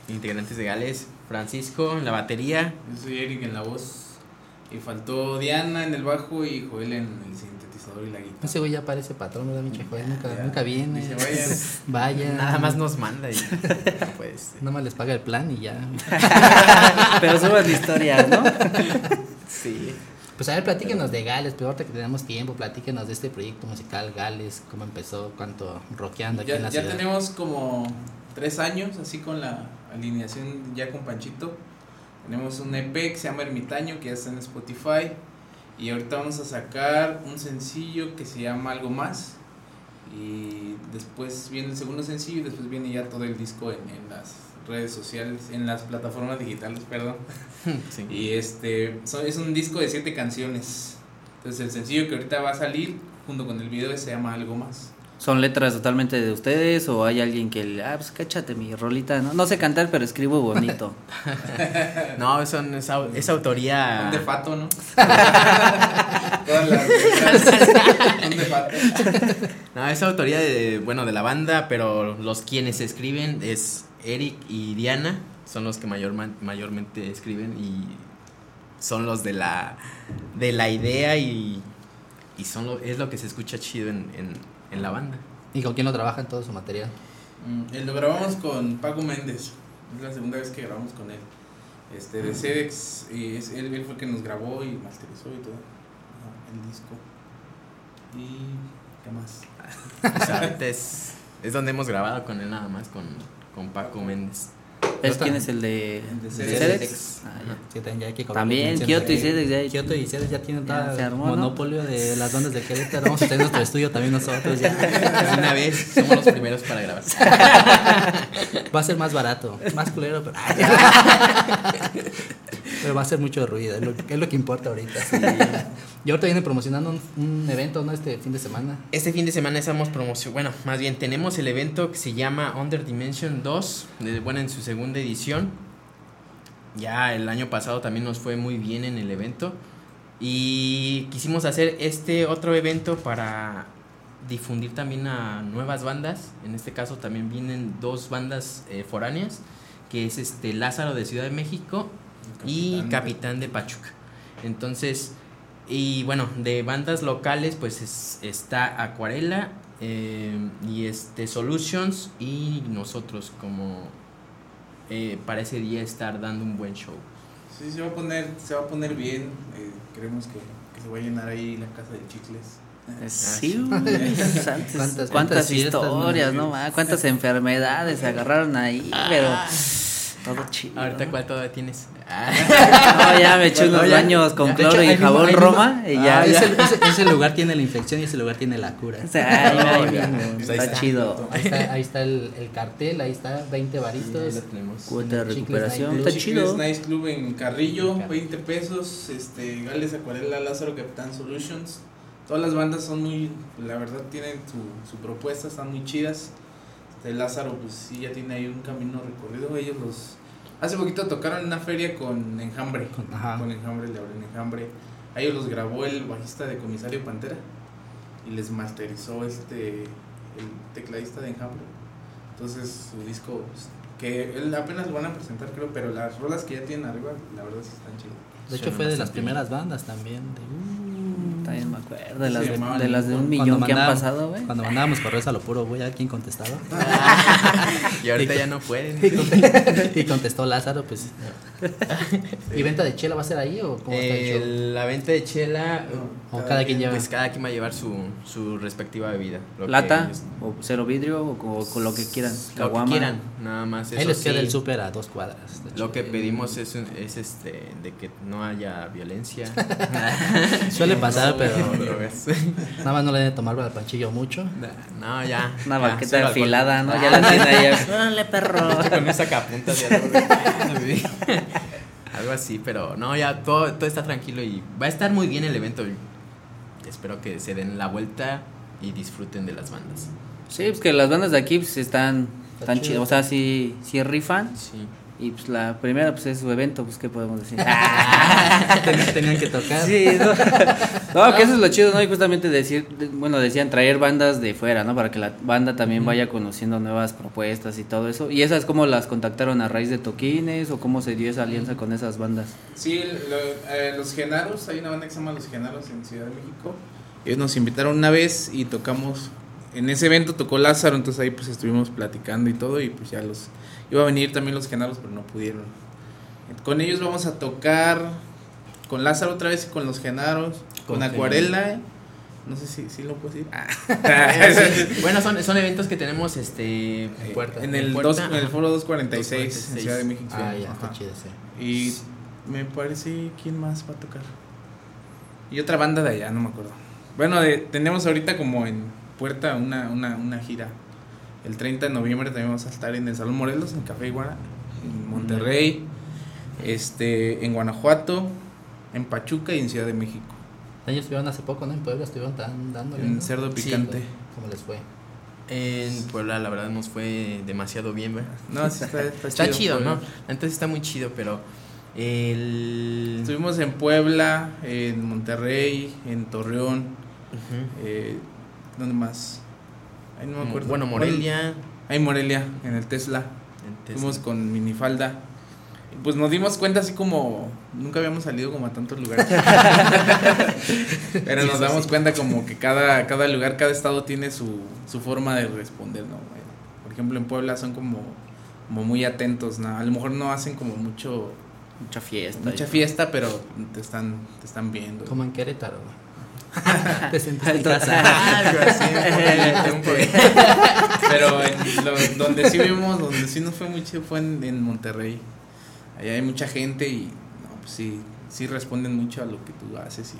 Integrantes de Gales, Francisco en la batería, Yo soy Eric en la voz. Y faltó Diana en el bajo y Joel en el sintetizador y la guitarra. Ese güey ya parece patrón, ¿verdad, mi Joel? Nunca, Ya. nunca viene. Dice, vayan. Vaya. nada más nos manda y no puede ser. Nada más les paga el plan y ya. pero suban historias, ¿no? Sí. Pues a ver, platíquenos de Gales, pero ahorita que tenemos tiempo, platíquenos de este proyecto musical Gales, cómo empezó, cuánto rockeando aquí Ya, en la ya ciudad. tenemos como tres años así con la alineación ya con Panchito. Tenemos un EP que se llama Ermitaño que ya está en Spotify. Y ahorita vamos a sacar un sencillo que se llama Algo Más. Y después viene el segundo sencillo y después viene ya todo el disco en, en las redes sociales, en las plataformas digitales, perdón. Sí. Y este son- es un disco de siete canciones. Entonces el sencillo que ahorita va a salir junto con el video se llama Algo Más. ¿Son letras totalmente de ustedes o hay alguien que le, ah, pues cáchate mi rolita? No, no sé cantar, pero escribo bonito. No, son, es, es autoría. Son de fato, ¿no? Todas las son de fato. No, es autoría de, bueno, de la banda, pero los quienes escriben es Eric y Diana, son los que mayorman- mayormente escriben y son los de la, de la idea y, y son lo, es lo que se escucha chido en, en, en la banda. ¿Y con quién lo trabajan todo su material? Mm, eh, Lo grabamos con Paco Méndez. Es la segunda vez que grabamos con él. Este, de Cedex. Y es, él, él fue el que nos grabó y masterizó y todo. Ajá, el disco. Y. ¿Qué más? O sea, ahorita es, es donde hemos grabado con él nada más, con, con Paco Méndez. ¿Es quién es el de, de de Cedex. Cedex? Ah, ya. Sí, también ya hay que cobrar También, licencia. Kioto y Cedex ya hay- Kioto y Cedex ya tienen Ya el armó, ¿no? monopolio de las bandas de Querétaro. Vamos a tener nuestro estudio también nosotros ya. Una vez somos los primeros para grabar. Va a ser más barato, más culero, pero, pero va a ser mucho ruido, es lo, es lo que importa ahorita. Y ahorita viene promocionando un, un evento, ¿no? Este fin de semana. Este fin de semana estamos promoción, bueno, más bien tenemos el evento que se llama Under Dimension 2, de- bueno, en su segunda edición. ya el año pasado también nos fue muy bien en el evento. Y quisimos hacer este otro evento para difundir también a nuevas bandas. En este caso también vienen dos bandas eh, foráneas, que es este Lázaro de Ciudad de México y Capitán de- Capitán de Pachuca. Entonces, y bueno, de bandas locales pues es- está Acuarela eh, y este Solutions y nosotros como eh, para ese día estar dando un buen show. Sí, se va a poner, se va a poner bien. eh, queremos que, que se va a llenar ahí la casa de chicles. Sí, ¿Cuántas- cuántas, cuántas cuántas historias, no? Cuántas enfermedades se agarraron ahí, pero todo chido. Ahorita cuál todavía tienes. No, ya me eché Bueno, unos ya- baños con De cloro hecho, y jabón mismo- Roma y ya. Ah, ya. ese, ese- ese lugar tiene la infección y ese lugar tiene la cura. O sea, ahí, ahí ya. mismo, Pues ahí está, está. chido. Ahí está, ahí está el, el cartel, ahí está 20 Ahí varitos. lo tenemos. Cuota de Chicles recuperación, Night está Club. chido. Nice Club en Carrillo, 20 pesos. Este, Gales Acuarela, Lázaro Capitán Solutions. Todas las bandas son muy, la verdad, tienen su, su propuesta, están muy chidas. Este, Lázaro, pues sí, ya tiene ahí un camino recorrido. Ellos los. Hace poquito tocaron en una feria con Enjambre. Con- ajá. Con Enjambre, le abren Enjambre. A ellos los grabó el bajista de Comisario Pantera. Y les masterizó este. El tecladista de Enjambre. Entonces su disco, pues, que él apenas lo van a presentar creo, pero las rolas que ya tienen arriba, la verdad sí están chidas. De hecho, Suena fue de las primeras bandas también. de- uh, También me acuerdo de Sí, las, de, las de un millón que han pasado, güey. Cuando mandábamos correos a lo puro, güey, a quién contestaba. Y ahorita ya no pueden. y, contestó, y contestó Lázaro, pues. ¿Y venta de chela va a ser ahí o cómo está el show? El- la venta de chela, O cada quien lleva. pues cada quien va a llevar su, su respectiva bebida. Lo que Lata, es- o cero vidrio, o, co- con lo que quieran. lo que quieran, nada más. Ahí les queda sí, el súper a dos cuadras. Lo que pedimos es, un- es este de que no haya violencia. Suele pasar, pero nada más no le deben tomar al panchillo mucho. No, ya. Una ya, cero alcohol. afilada, ¿no? Ah, Ya la tiene ahí. ¡Órale, perro! Con esa capunta de algo, así, pero no, ya todo, todo está tranquilo y va a estar muy bien el evento. Espero que se den la vuelta y disfruten de las bandas. Sí, pues que las bandas de aquí pues, están, están chido. chidas. O sea, sí, sí rifan. Sí. Y pues la primera pues es su evento, pues qué podemos decir. Tenían, tenían que tocar. Sí, no. No, que eso es lo chido, ¿no? Y justamente decir, de- bueno, decían traer bandas de fuera, ¿no? Para que la banda también vaya conociendo nuevas propuestas y todo eso. ¿Y esas cómo las contactaron a raíz de toquines o cómo se dio esa alianza con esas bandas? Sí, lo- eh, los Genaros, hay una banda que se llama Los Genaros en Ciudad de México. Ellos nos invitaron una vez y tocamos, en ese evento tocó Lázaro, entonces ahí pues estuvimos platicando y todo y pues ya los, iba a venir también los Genaros pero no pudieron. Con ellos vamos a tocar con Lázaro otra vez y con los Genaros, con, Con Acuarela. No sé si, si lo puedo decir. Ah. bueno, son, son eventos que tenemos este puerta. en, el puerta, dos- en el foro 246, en 246. Ciudad de México. Ah, ya, está chido ese. Y me parece, ¿quién más va a tocar? Y otra banda de allá, no me acuerdo. Bueno, de- tenemos ahorita como en puerta una, una, una gira. El 30 de noviembre también vamos a estar en el Salón Morelos, en Café Iguana, en Monterrey, este, en Guanajuato, en Pachuca y en Ciudad de México. Ellos estuvieron hace poco, ¿no? En Puebla estuvieron tan dándole. En ¿no? Cerdo Sí, Picante. ¿Cómo les fue? En Puebla, la verdad, nos fue demasiado bien, ¿verdad? No, sí está, está, Está chido, Puebla. ¿no? Entonces está muy chido, pero el... Estuvimos en Puebla, en Monterrey, en Torreón, Ujú. eh, ¿dónde más? Ahí no me acuerdo. Bueno, Morelia. Ahí Morelia, en el Tesla. en Tesla. Fuimos con minifalda. Y Pues nos dimos cuenta así como nunca habíamos salido como a tantos lugares. Pero nos damos cuenta como que cada, cada lugar, cada estado tiene su, su forma de responder, ¿no? Por ejemplo, en Puebla son como, como muy atentos, ¿no? A lo mejor no hacen como mucho Mucha fiesta. mucha fiesta, pero te están, te están viendo. Como en Querétaro. Te sentiste en casa. Algo así, un poquito, un poquito. Pero en lo- donde sí vimos, donde sí nos fue muy chido fue en, en Monterrey. Allá hay mucha gente y no, pues sí, sí responden mucho a lo que tú haces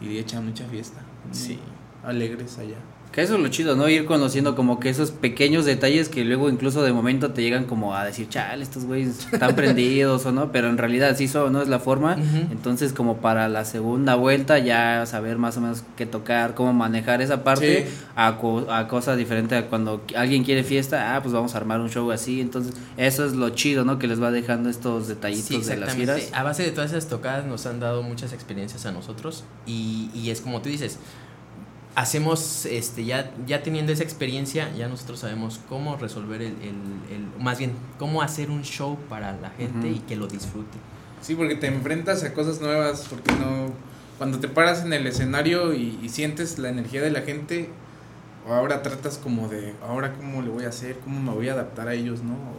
y, y echan mucha fiesta. Sí. Alegres allá. Que eso es lo chido, ¿no? Ir conociendo como que esos pequeños detalles que luego incluso de momento te llegan como a decir, chale, estos güeyes están prendidos o no, pero en realidad sí son, no es la forma. Entonces como para la segunda vuelta ya saber más o menos qué tocar, cómo manejar esa parte Sí. a, co- a cosas diferentes a cuando alguien quiere fiesta, ah, pues vamos a armar un show así. Entonces eso es lo chido, ¿no? Que les va dejando estos detallitos Sí, de las giras. A base de todas esas tocadas nos han dado muchas experiencias a nosotros y, y es como tú dices, hacemos, este, ya, ya teniendo esa experiencia, ya nosotros sabemos cómo resolver el, el- el- más bien, cómo hacer un show para la gente y que lo disfrute. Sí, porque te enfrentas a cosas nuevas, porque no... Cuando te paras en el escenario y, y sientes la energía de la gente, ahora tratas como de, ahora cómo le voy a hacer, cómo me voy a adaptar a ellos, ¿no? O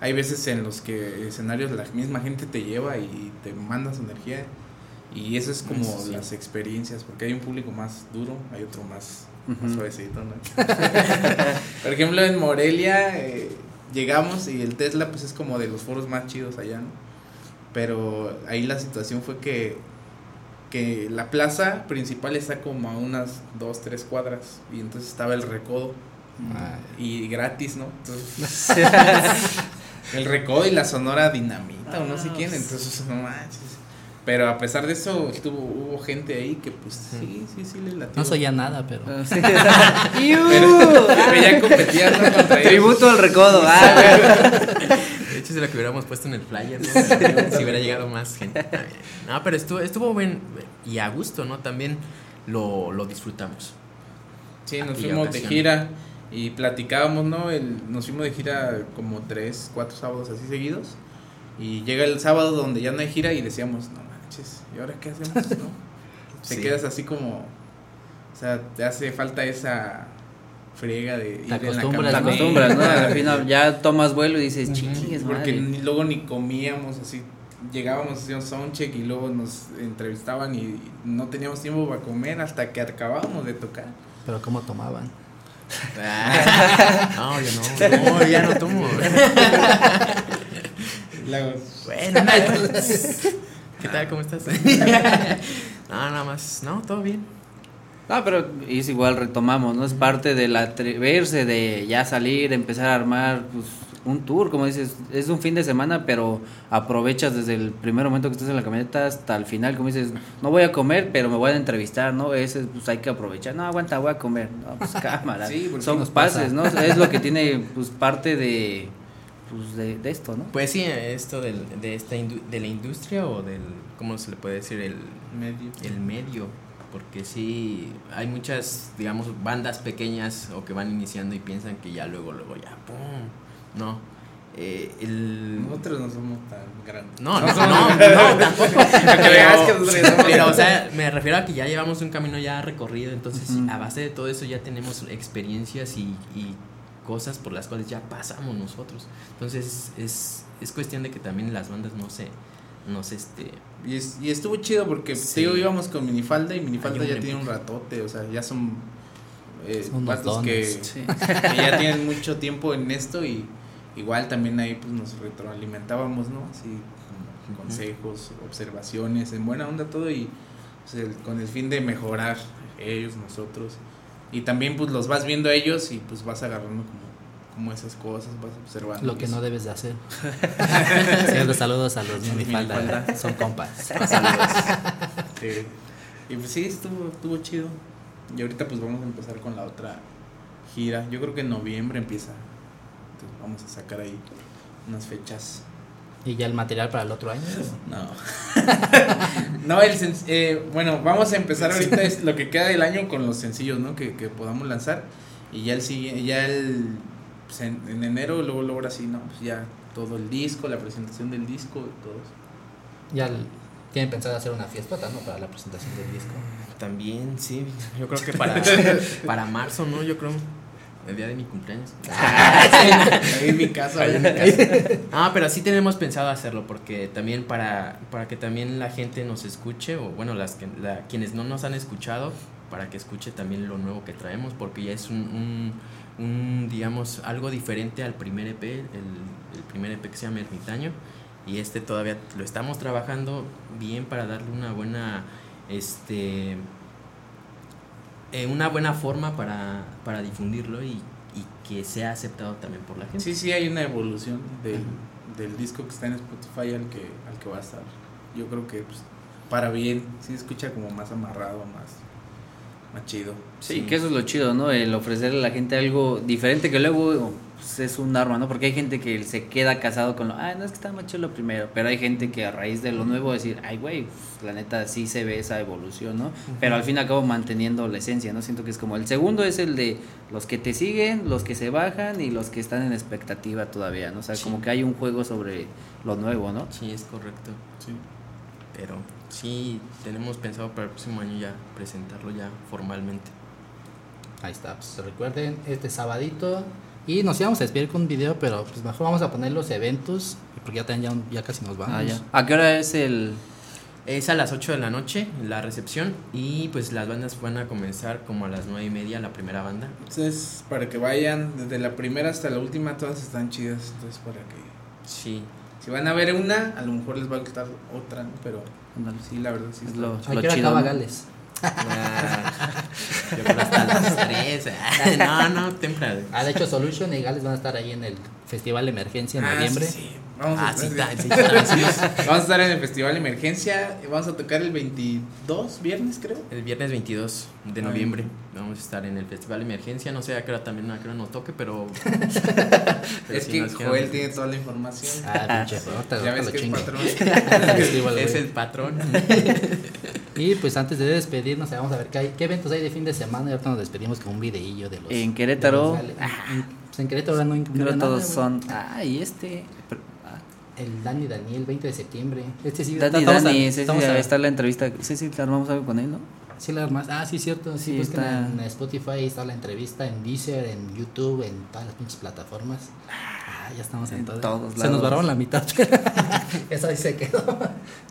hay veces en los que escenarios la misma gente te lleva y te manda su energía. Y eso es como Eso sí. las experiencias, porque hay un público más duro, hay otro más, suavecito, ¿no? Por ejemplo, en Morelia eh, llegamos y el Tesla pues es como de los foros más chidos allá, ¿no? Pero ahí la situación fue que, que la plaza principal está como a unas dos, tres cuadras y entonces estaba el recodo y gratis, ¿no? Entonces, el recodo y la sonora dinamita o no sé quién, entonces no manches. Pero a pesar de eso, estuvo, hubo gente ahí que pues sí, sí, sí le latió. No soy ya nada, pero. Sí. Pero, pero ya competían ¿no? contra ellos. Tributo al recodo. Ah. De hecho, es lo que hubiéramos puesto en el flyer, ¿no? si hubiera llegado más gente. No, pero estuvo, estuvo buen y a gusto, ¿no? También lo, lo disfrutamos. Sí, nos fuimos de gira y platicábamos, ¿no? El, nos fuimos de gira como tres, cuatro sábados así seguidos. Y llega el sábado donde ya no hay gira y decíamos, no manches, ¿y ahora qué hacemos? ¿No? Te Sí. quedas así como, o sea, te hace falta esa friega de ir Te en la acostumbras, Te acostumbras, ¿no? Al final ya tomas vuelo y dices, chingues, Porque madre. luego ni comíamos así. Llegábamos, hacíamos soundcheck y luego nos entrevistaban y no teníamos tiempo para comer hasta que acabábamos de tocar. Pero ¿cómo tomaban? Ah, no, yo no, no, ya no tomo. Luego, Bueno, ¿qué tal? ¿Cómo estás? No, nada más, no, todo bien. No, pero es igual, retomamos, ¿no? Es parte del atreverse, de ya salir, empezar a armar pues, un tour, como dices, es un fin de semana, pero aprovechas desde el primer momento que estás en la camioneta hasta el final, como dices, no voy a comer, pero me voy a entrevistar, ¿no? Ese, pues hay que aprovechar, no, aguanta, voy a comer, no, pues cámara, Sí, porque son pasa. pases, ¿no? Es lo que tiene, pues, parte de, pues, de, de esto, ¿no? Pues sí, esto del, de, esta de la industria o del, ¿cómo se le puede decir? El, medio. el medio. Porque sí, hay muchas, digamos, bandas pequeñas o que van iniciando y piensan que ya luego, luego ya, ¡pum! No. Eh, el... Nosotros no somos tan grandes. No, no, no, no, tampoco. que veas que nosotros ya somos Pero, o sea, me refiero a que ya llevamos un camino ya recorrido, entonces a base de todo eso ya tenemos experiencias y, y cosas por las cuales ya pasamos nosotros. Entonces es, es cuestión de que también las bandas no se, no se, este, Y, es- y estuvo chido porque Sí. te digo, íbamos con minifalda y minifalda ya tiene un ratote, o sea, ya son, eh, Son unos vatos que. Sí. que ya tienen mucho tiempo en esto y igual también ahí pues nos retroalimentábamos, ¿no? Así con consejos, observaciones, en buena onda todo y pues, el- con el fin de mejorar ellos, nosotros. Y también pues los vas viendo a ellos y pues vas agarrando como, como esas cosas, vas observando. Lo que no debes de hacer. Señor, saludos a los minifalda. minifalda. Son compas. Saludos. Sí. Y pues sí, estuvo, estuvo chido. Y ahorita pues vamos a empezar con la otra gira. Yo creo que en noviembre empieza. Entonces vamos a sacar ahí unas fechas. ¿Y ya el material para el otro año? No. no, el sen- eh, bueno, vamos a empezar ahorita es lo que queda del año con los sencillos, ¿no? Que, que podamos lanzar. Y ya el siguiente, ya el pues, en, en enero, luego, luego ahora sí, ¿no? Pues ya todo el disco, la presentación del disco y todo eso. Ya el- tienen pensado hacer una fiesta, ¿no? Para la presentación del disco. también, sí, yo creo que para, para marzo, ¿no? Yo creo, el día de mi cumpleaños. Ahí en mi casa. Ahí en mi casa. Ah, pero sí tenemos pensado hacerlo porque también para, para que también la gente nos escuche o bueno, las que, la- quienes no nos han escuchado, para que escuche también lo nuevo que traemos porque ya es un, un, un, digamos, algo diferente al primer EP, el, el primer EP que se llama Ermitaño y este todavía lo estamos trabajando bien para darle una buena, este eh, una buena forma para, para difundirlo y, y que sea aceptado también por la gente. Sí, sí, hay una evolución del, del disco que está en Spotify al que, al que va a estar. Yo creo que pues, para bien, sí se escucha como más amarrado, más, más chido. Sí, que eso es lo chido, ¿no? El ofrecerle a la gente algo diferente que luego pues, es un arma, ¿no? Porque hay gente que se queda casado con lo, ah, no es que está más chido lo primero, pero hay gente que a raíz de lo nuevo decir, ay, güey, pues, la neta sí se ve esa evolución, ¿no? Pero al fin y al cabo manteniendo la esencia, ¿no? Siento que es como el segundo es el de los que te siguen, los que se bajan y los que están en expectativa todavía, ¿no? O sea, Sí. como que hay un juego sobre lo nuevo, ¿no? Sí, es correcto. Sí. Pero sí, tenemos pensado para el próximo año ya presentarlo ya formalmente. Ahí está, pues recuerden, este sabadito. Y nos íbamos a despedir con un video, pero pues mejor vamos a poner los eventos, porque ya, también ya, ya casi nos vamos. Ah, ya. ¿A qué hora es el...? Es a las 8 de la noche la recepción y pues las bandas van a comenzar como a las 9 y media la primera banda. Entonces, para que vayan desde la primera hasta la última, todas están chidas. Entonces, para que Sí, si van a ver una, a lo mejor les va a gustar otra, ¿no? Pero sí, la verdad, sí. Es está- lo, ¿A hora chido, acaba ¿no? Gales? Ah, yo creo hasta las 3. No, no, temprano. Ah, de hecho, Solution y Gales van a estar ahí en el Festival Emergencia en Ah, noviembre. sí, sí. Vamos, a Ah, ta- sí, vamos a estar en el Festival Emergencia. Vamos a tocar el 22, viernes, creo. El viernes 22 de Ah, noviembre vamos a estar en el Festival Emergencia. No sé a qué hora también, a qué hora nos toque, pero. pero es sí que Joel tiene toda la información. Ah, pinche, ya ves lo que es chingo. patrón. Es el patrón. Y pues antes de despedirnos, vamos a ver qué, hay, qué eventos hay de fin de semana. Y ahorita nos despedimos con un videillo de los. En Querétaro. los. En, pues en Querétaro no Creo todos son... Ah, y este... pero- ah, El Dani Daniel, 20 de septiembre. Este sí, Dani, a- Dani, sí, sí, a- ahí está la entrevista. Sí, sí, armamos algo con él, ¿no? Sí, la armas. Ah, sí, cierto. Sí, Sí, busquen está- en Spotify, está la entrevista, en Deezer, en YouTube, en todas las pinches plataformas. Ah, ya estamos en, todos Se nos vararon la mitad. Eso ahí se quedó.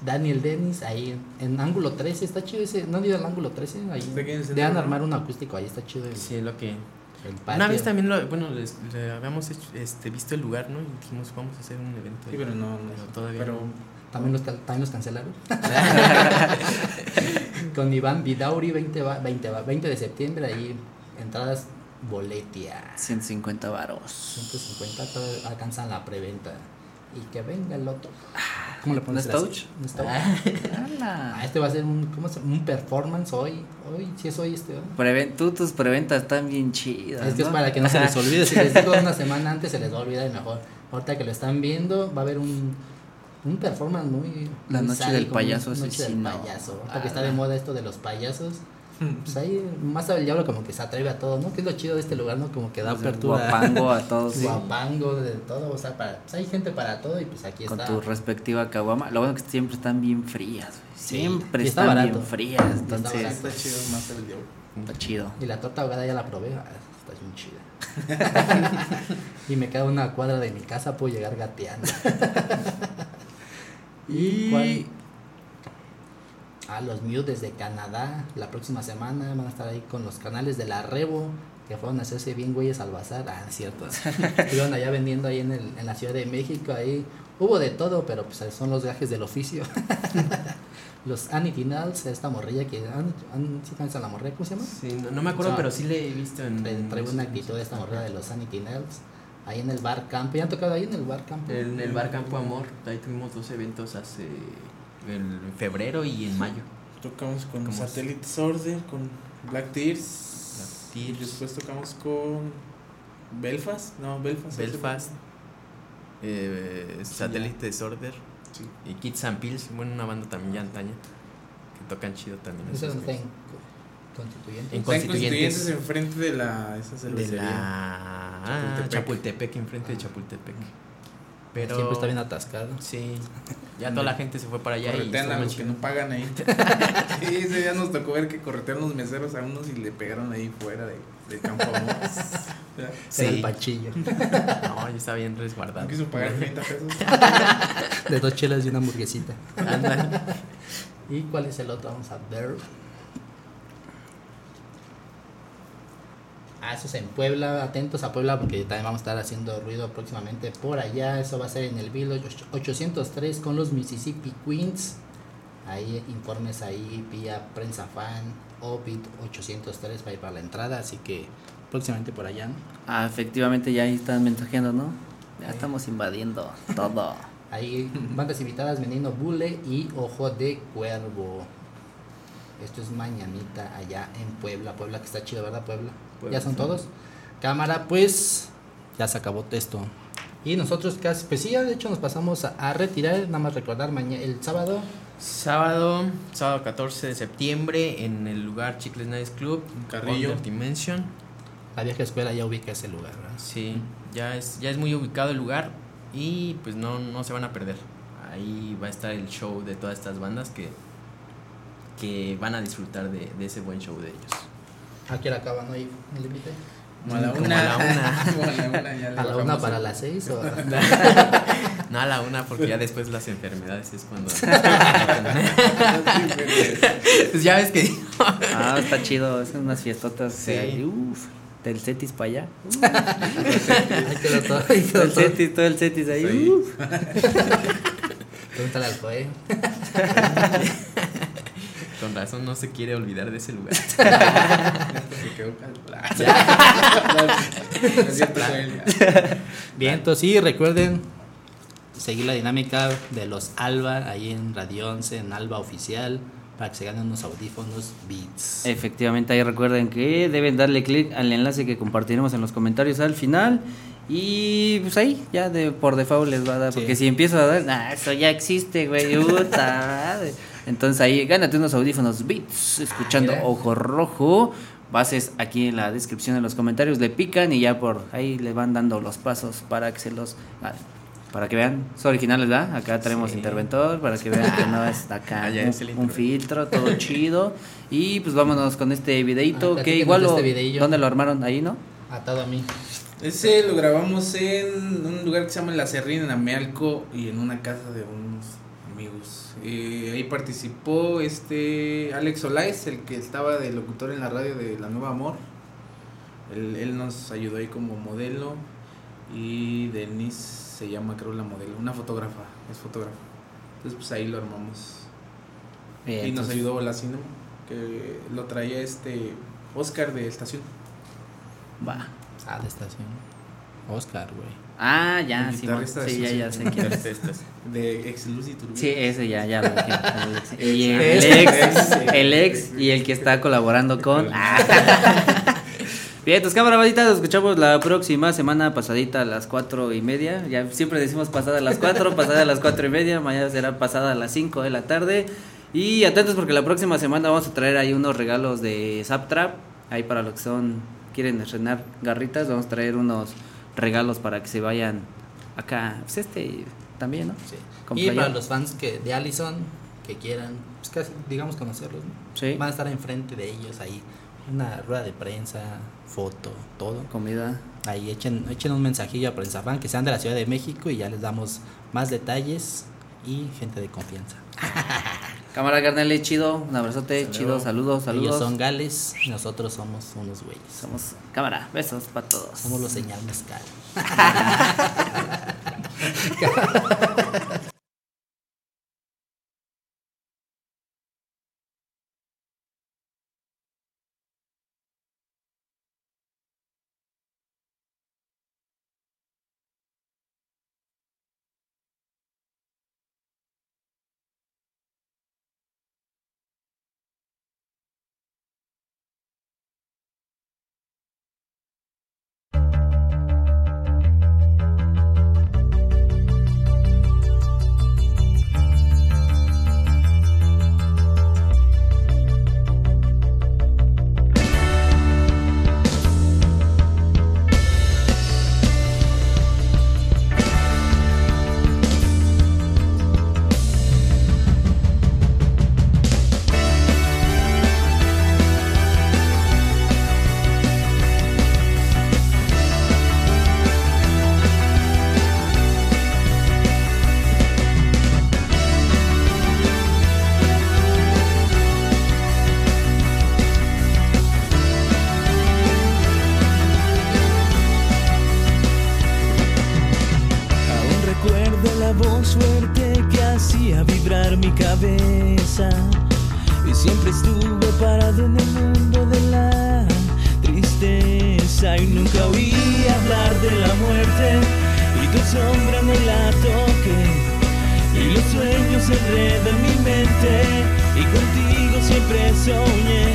Daniel Dennis, ahí en, en ángulo 13, está chido ese. ¿No han ido al ángulo 13? Ahí. El Dejan armar un acústico, ahí está chido. El, Sí, es lo que. el patio. Una vez también lo, bueno, les, le habíamos hecho, este, visto el lugar, ¿no? Y dijimos, vamos a hacer un evento. Sí, ahí. pero no, no. Todavía Pero no. ¿También los, también los cancelaron. Con Iván Vidauri, 20, va- 20, va- 20 de septiembre, ahí entradas boletia. 150 varos. 150 todavía alcanzan la preventa. Y que venga el otro. ¿Cómo le pones? Stouch. ¡Hala! Ah, este va a ser un, ¿cómo se un performance hoy. Hoy, sí es hoy este. tú, tus preventas están bien chidas. Es que es para que no se les olvide. Si les digo una semana antes, se les va a olvidar y mejor. Ahorita que lo están viendo, va a haber un, un performance muy. La muy noche sádico, del payaso Noche del asesino. payaso. Ahorita que está de moda esto de los payasos. Pues ahí, más el diablo como que se atreve a todo, ¿no? Que es lo chido de este lugar, ¿no? Como que da O sea, apertura. Guapango a todos. sí. Guapango, de todo. O sea, para, pues hay gente para todo y pues aquí Con está. tu respectiva caguama. Lo bueno que siempre están bien frías. güey. Sí, Siempre está están barato. bien frías. está Entonces, está chido más el diablo. está chido. Y la torta ahogada ya la probé. ah, está bien chida. y me queda una cuadra de mi casa, puedo llegar gateando. ¿Y cuál? Ah, los Mew desde Canadá. La próxima semana van a estar ahí con los canales de la Rebo. Que fueron a hacerse bien güeyes al bazar. Ah, cierto. Estuvieron allá vendiendo ahí en, el, en la Ciudad de México. Ahí hubo de todo, pero pues son los gajes del oficio. los Anitinals, esta morrilla que. ¿Han, han, ¿Sí conocen a la morrilla? ¿Cómo se llama? Sí, no, no me acuerdo, O sea, pero sí le he visto en. Trae, trae una actitud de esta morrilla de los Sanity Nails. Ahí en el bar campo. ¿Ya han tocado ahí en el bar campo? En el bar Campo Amor, ahí tuvimos dos eventos hace. En febrero y en mayo. Tocamos con. Satellite Disorder, con Black Tears. Black Y después tocamos con Belfast. No, Belfast. Belfast, eh, Satellite Disorder Sí. y Kids and Pills, bueno, una banda también ya antaña que tocan chido también. ¿Eso está en Constituyente? En Constituyentes. Constituyentes enfrente de la esa De cervecería. la ah, Chapultepec. Chapultepec. enfrente de Chapultepec. Pero Siempre está bien atascado. sí, ya toda la gente se fue para allá y Corretean a estuvo los que no pagan ahí. sí, ese día nos tocó ver que corretearon los meseros a unos y le pegaron ahí fuera de, de campo. amor. Sí. el pachillo. No, yo estaba bien resguardado. No quiso pagar 30 pesos. De dos chelas y una hamburguesita. Ándale. ¿Y cuál es el otro? Vamos a ver. Ah, eso es en Puebla. Atentos a Puebla porque también vamos a estar haciendo ruido próximamente por allá. Eso va a ser en el Village 803 con los Mississippi Queens. Ahí informes ahí vía prensa fan. Obit 803 va a ir para la entrada, así que próximamente por allá. ¿no? Ah, efectivamente ya ahí están mensajeando, ¿no? Ya estamos invadiendo todo. Ahí bandas invitadas Menino Bule y Ojo de Cuervo. Esto es mañanita allá en Puebla. Puebla que está chido, ¿verdad? Puebla. Ya son todos. Cámara, pues ya se acabó esto. Y nosotros casi, pues sí, ya de hecho nos pasamos a, a retirar. Nada más recordar mañana, el sábado. Sábado, sábado 14 de septiembre en el lugar Chicles Nice Club, Carrillo. Under Dimension. La vieja escuela ya ubica ese lugar, ¿verdad? Sí, ya es, ya es muy ubicado el lugar y pues no, no se van a perder. Ahí va a estar el show de todas estas bandas que, que van a disfrutar de, de ese buen show de ellos. ¿A qué hora acaban hoy el límite? Como a la una. a la una. Como a la una ya le ¿A la una bajamos para las seis? O... No a la una porque ya después las enfermedades es cuando... pues ya ves que... Ah, está chido, son unas fiestotas. Sí. Uf, del Cetis para allá. Ahí quedó todo. Todo el. Cetis, todo el Cetis ahí. Sí. uf. Pregúntale al Joe. Con razón no se quiere olvidar de ese lugar. Ya. Bien, entonces sí, recuerden seguir la dinámica de los Alba ahí en Radio 11, en Alba Oficial, para que se ganen unos audífonos Beats. Efectivamente, ahí recuerden que deben darle clic al enlace que compartiremos en los comentarios al final. Y pues ahí, ya de, por default les va a dar. Sí. Porque si empiezo a dar, nah, eso ya existe, güey. puta madre". Entonces ahí, gánate unos audífonos Beats, escuchando. Ojo Rojo. Bases aquí en la descripción de los comentarios, le pican y ya por ahí le van dando los pasos para que se los. ah, Para que vean, son originales, ¿verdad? Acá tenemos Sí. interventor para que vean que no es acá Ah, un, es el un filtro, todo chido. Y pues vámonos con este videito Ah, que igual lo, este. ¿dónde lo armaron? Ahí, ¿no? Atado a mí. Ese lo grabamos en un lugar que se llama La Serrina, en Amealco, y en una casa de unos. Eh, ahí participó este Alex Olais, el que estaba de locutor en la radio de La Nueva Amor. Él, él nos ayudó ahí como modelo. Y Denise se llama, creo, la modelo, una fotógrafa, es fotógrafa. Entonces, pues ahí lo armamos. Bien, y nos entonces, ayudó la Cinema, que lo traía este Oscar de estación. Va. Ah, de estación. Oscar, güey. Ah, ya, sí, sí, ya, ya sé quién es. De ex Lucy. Sí, ese ya, ya lo dije. Y el ex, el ex y el que está colaborando con. Ah. Bien, tus cámaras bonitas, nos escuchamos la próxima semana pasadita a las cuatro y media. Ya siempre decimos pasada a las cuatro, pasada a las cuatro y media. Mañana será pasada a las cinco de la tarde. Y atentos porque la próxima semana vamos a traer ahí unos regalos de Zaptrap. Ahí para los que son, quieren estrenar garritas, vamos a traer unos regalos para que se vayan acá. Pues este también, ¿no? Sí. Con Y para los fans que de Allison que quieran, pues casi, digamos conocerlos, ¿no? Sí. van a estar enfrente de ellos ahí. Una rueda de prensa, foto, todo. Comida. Ahí echen, echen un mensajillo a Prensa Fan que sean de la Ciudad de México y ya les damos más detalles y gente de confianza. Cámara carnal, chido, un abrazote, chido, saludos, saludos. Ellos son gales y nosotros somos unos güeyes. Somos cámara, besos para todos. Somos los señal mezcal. y nunca oí hablar de la muerte. Y tu sombra no la toqué y los sueños enredan en mi mente. Y contigo siempre soñé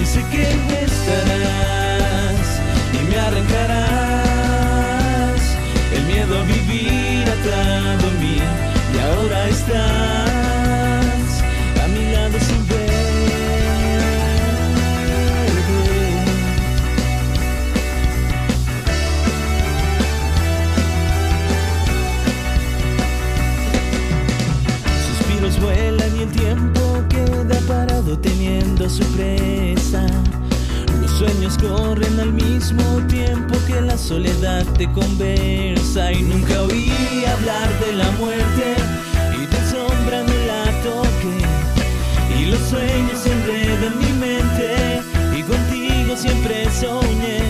y sé que no estarás y me arrancarás. El miedo a vivir atado a mí y ahora estás a mi lado sin teniendo su presa. Los sueños corren al mismo tiempo que la soledad te conversa. Y nunca oí hablar de la muerte y tu sombra no la toqué. Y los sueños se enredan en mi mente y contigo siempre soñé.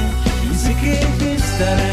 Y sé que estarás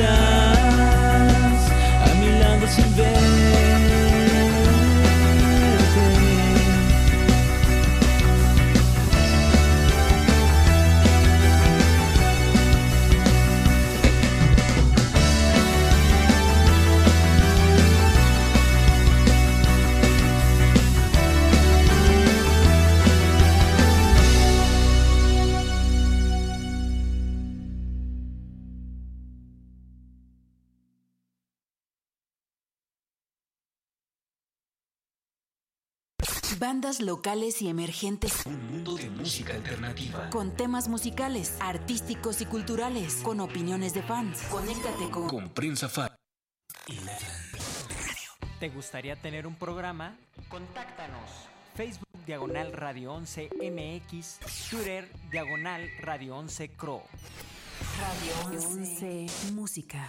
ahora Bandas locales y emergentes. Un mundo de música alternativa. Con temas musicales, artísticos y culturales. Con opiniones de fans. Conéctate con. Con Prensa Fa. ¿Te gustaría tener un programa? Contáctanos. Facebook Diagonal Radio 11 MX, Twitter Diagonal Radio 11 Cro. Radio 11 Música.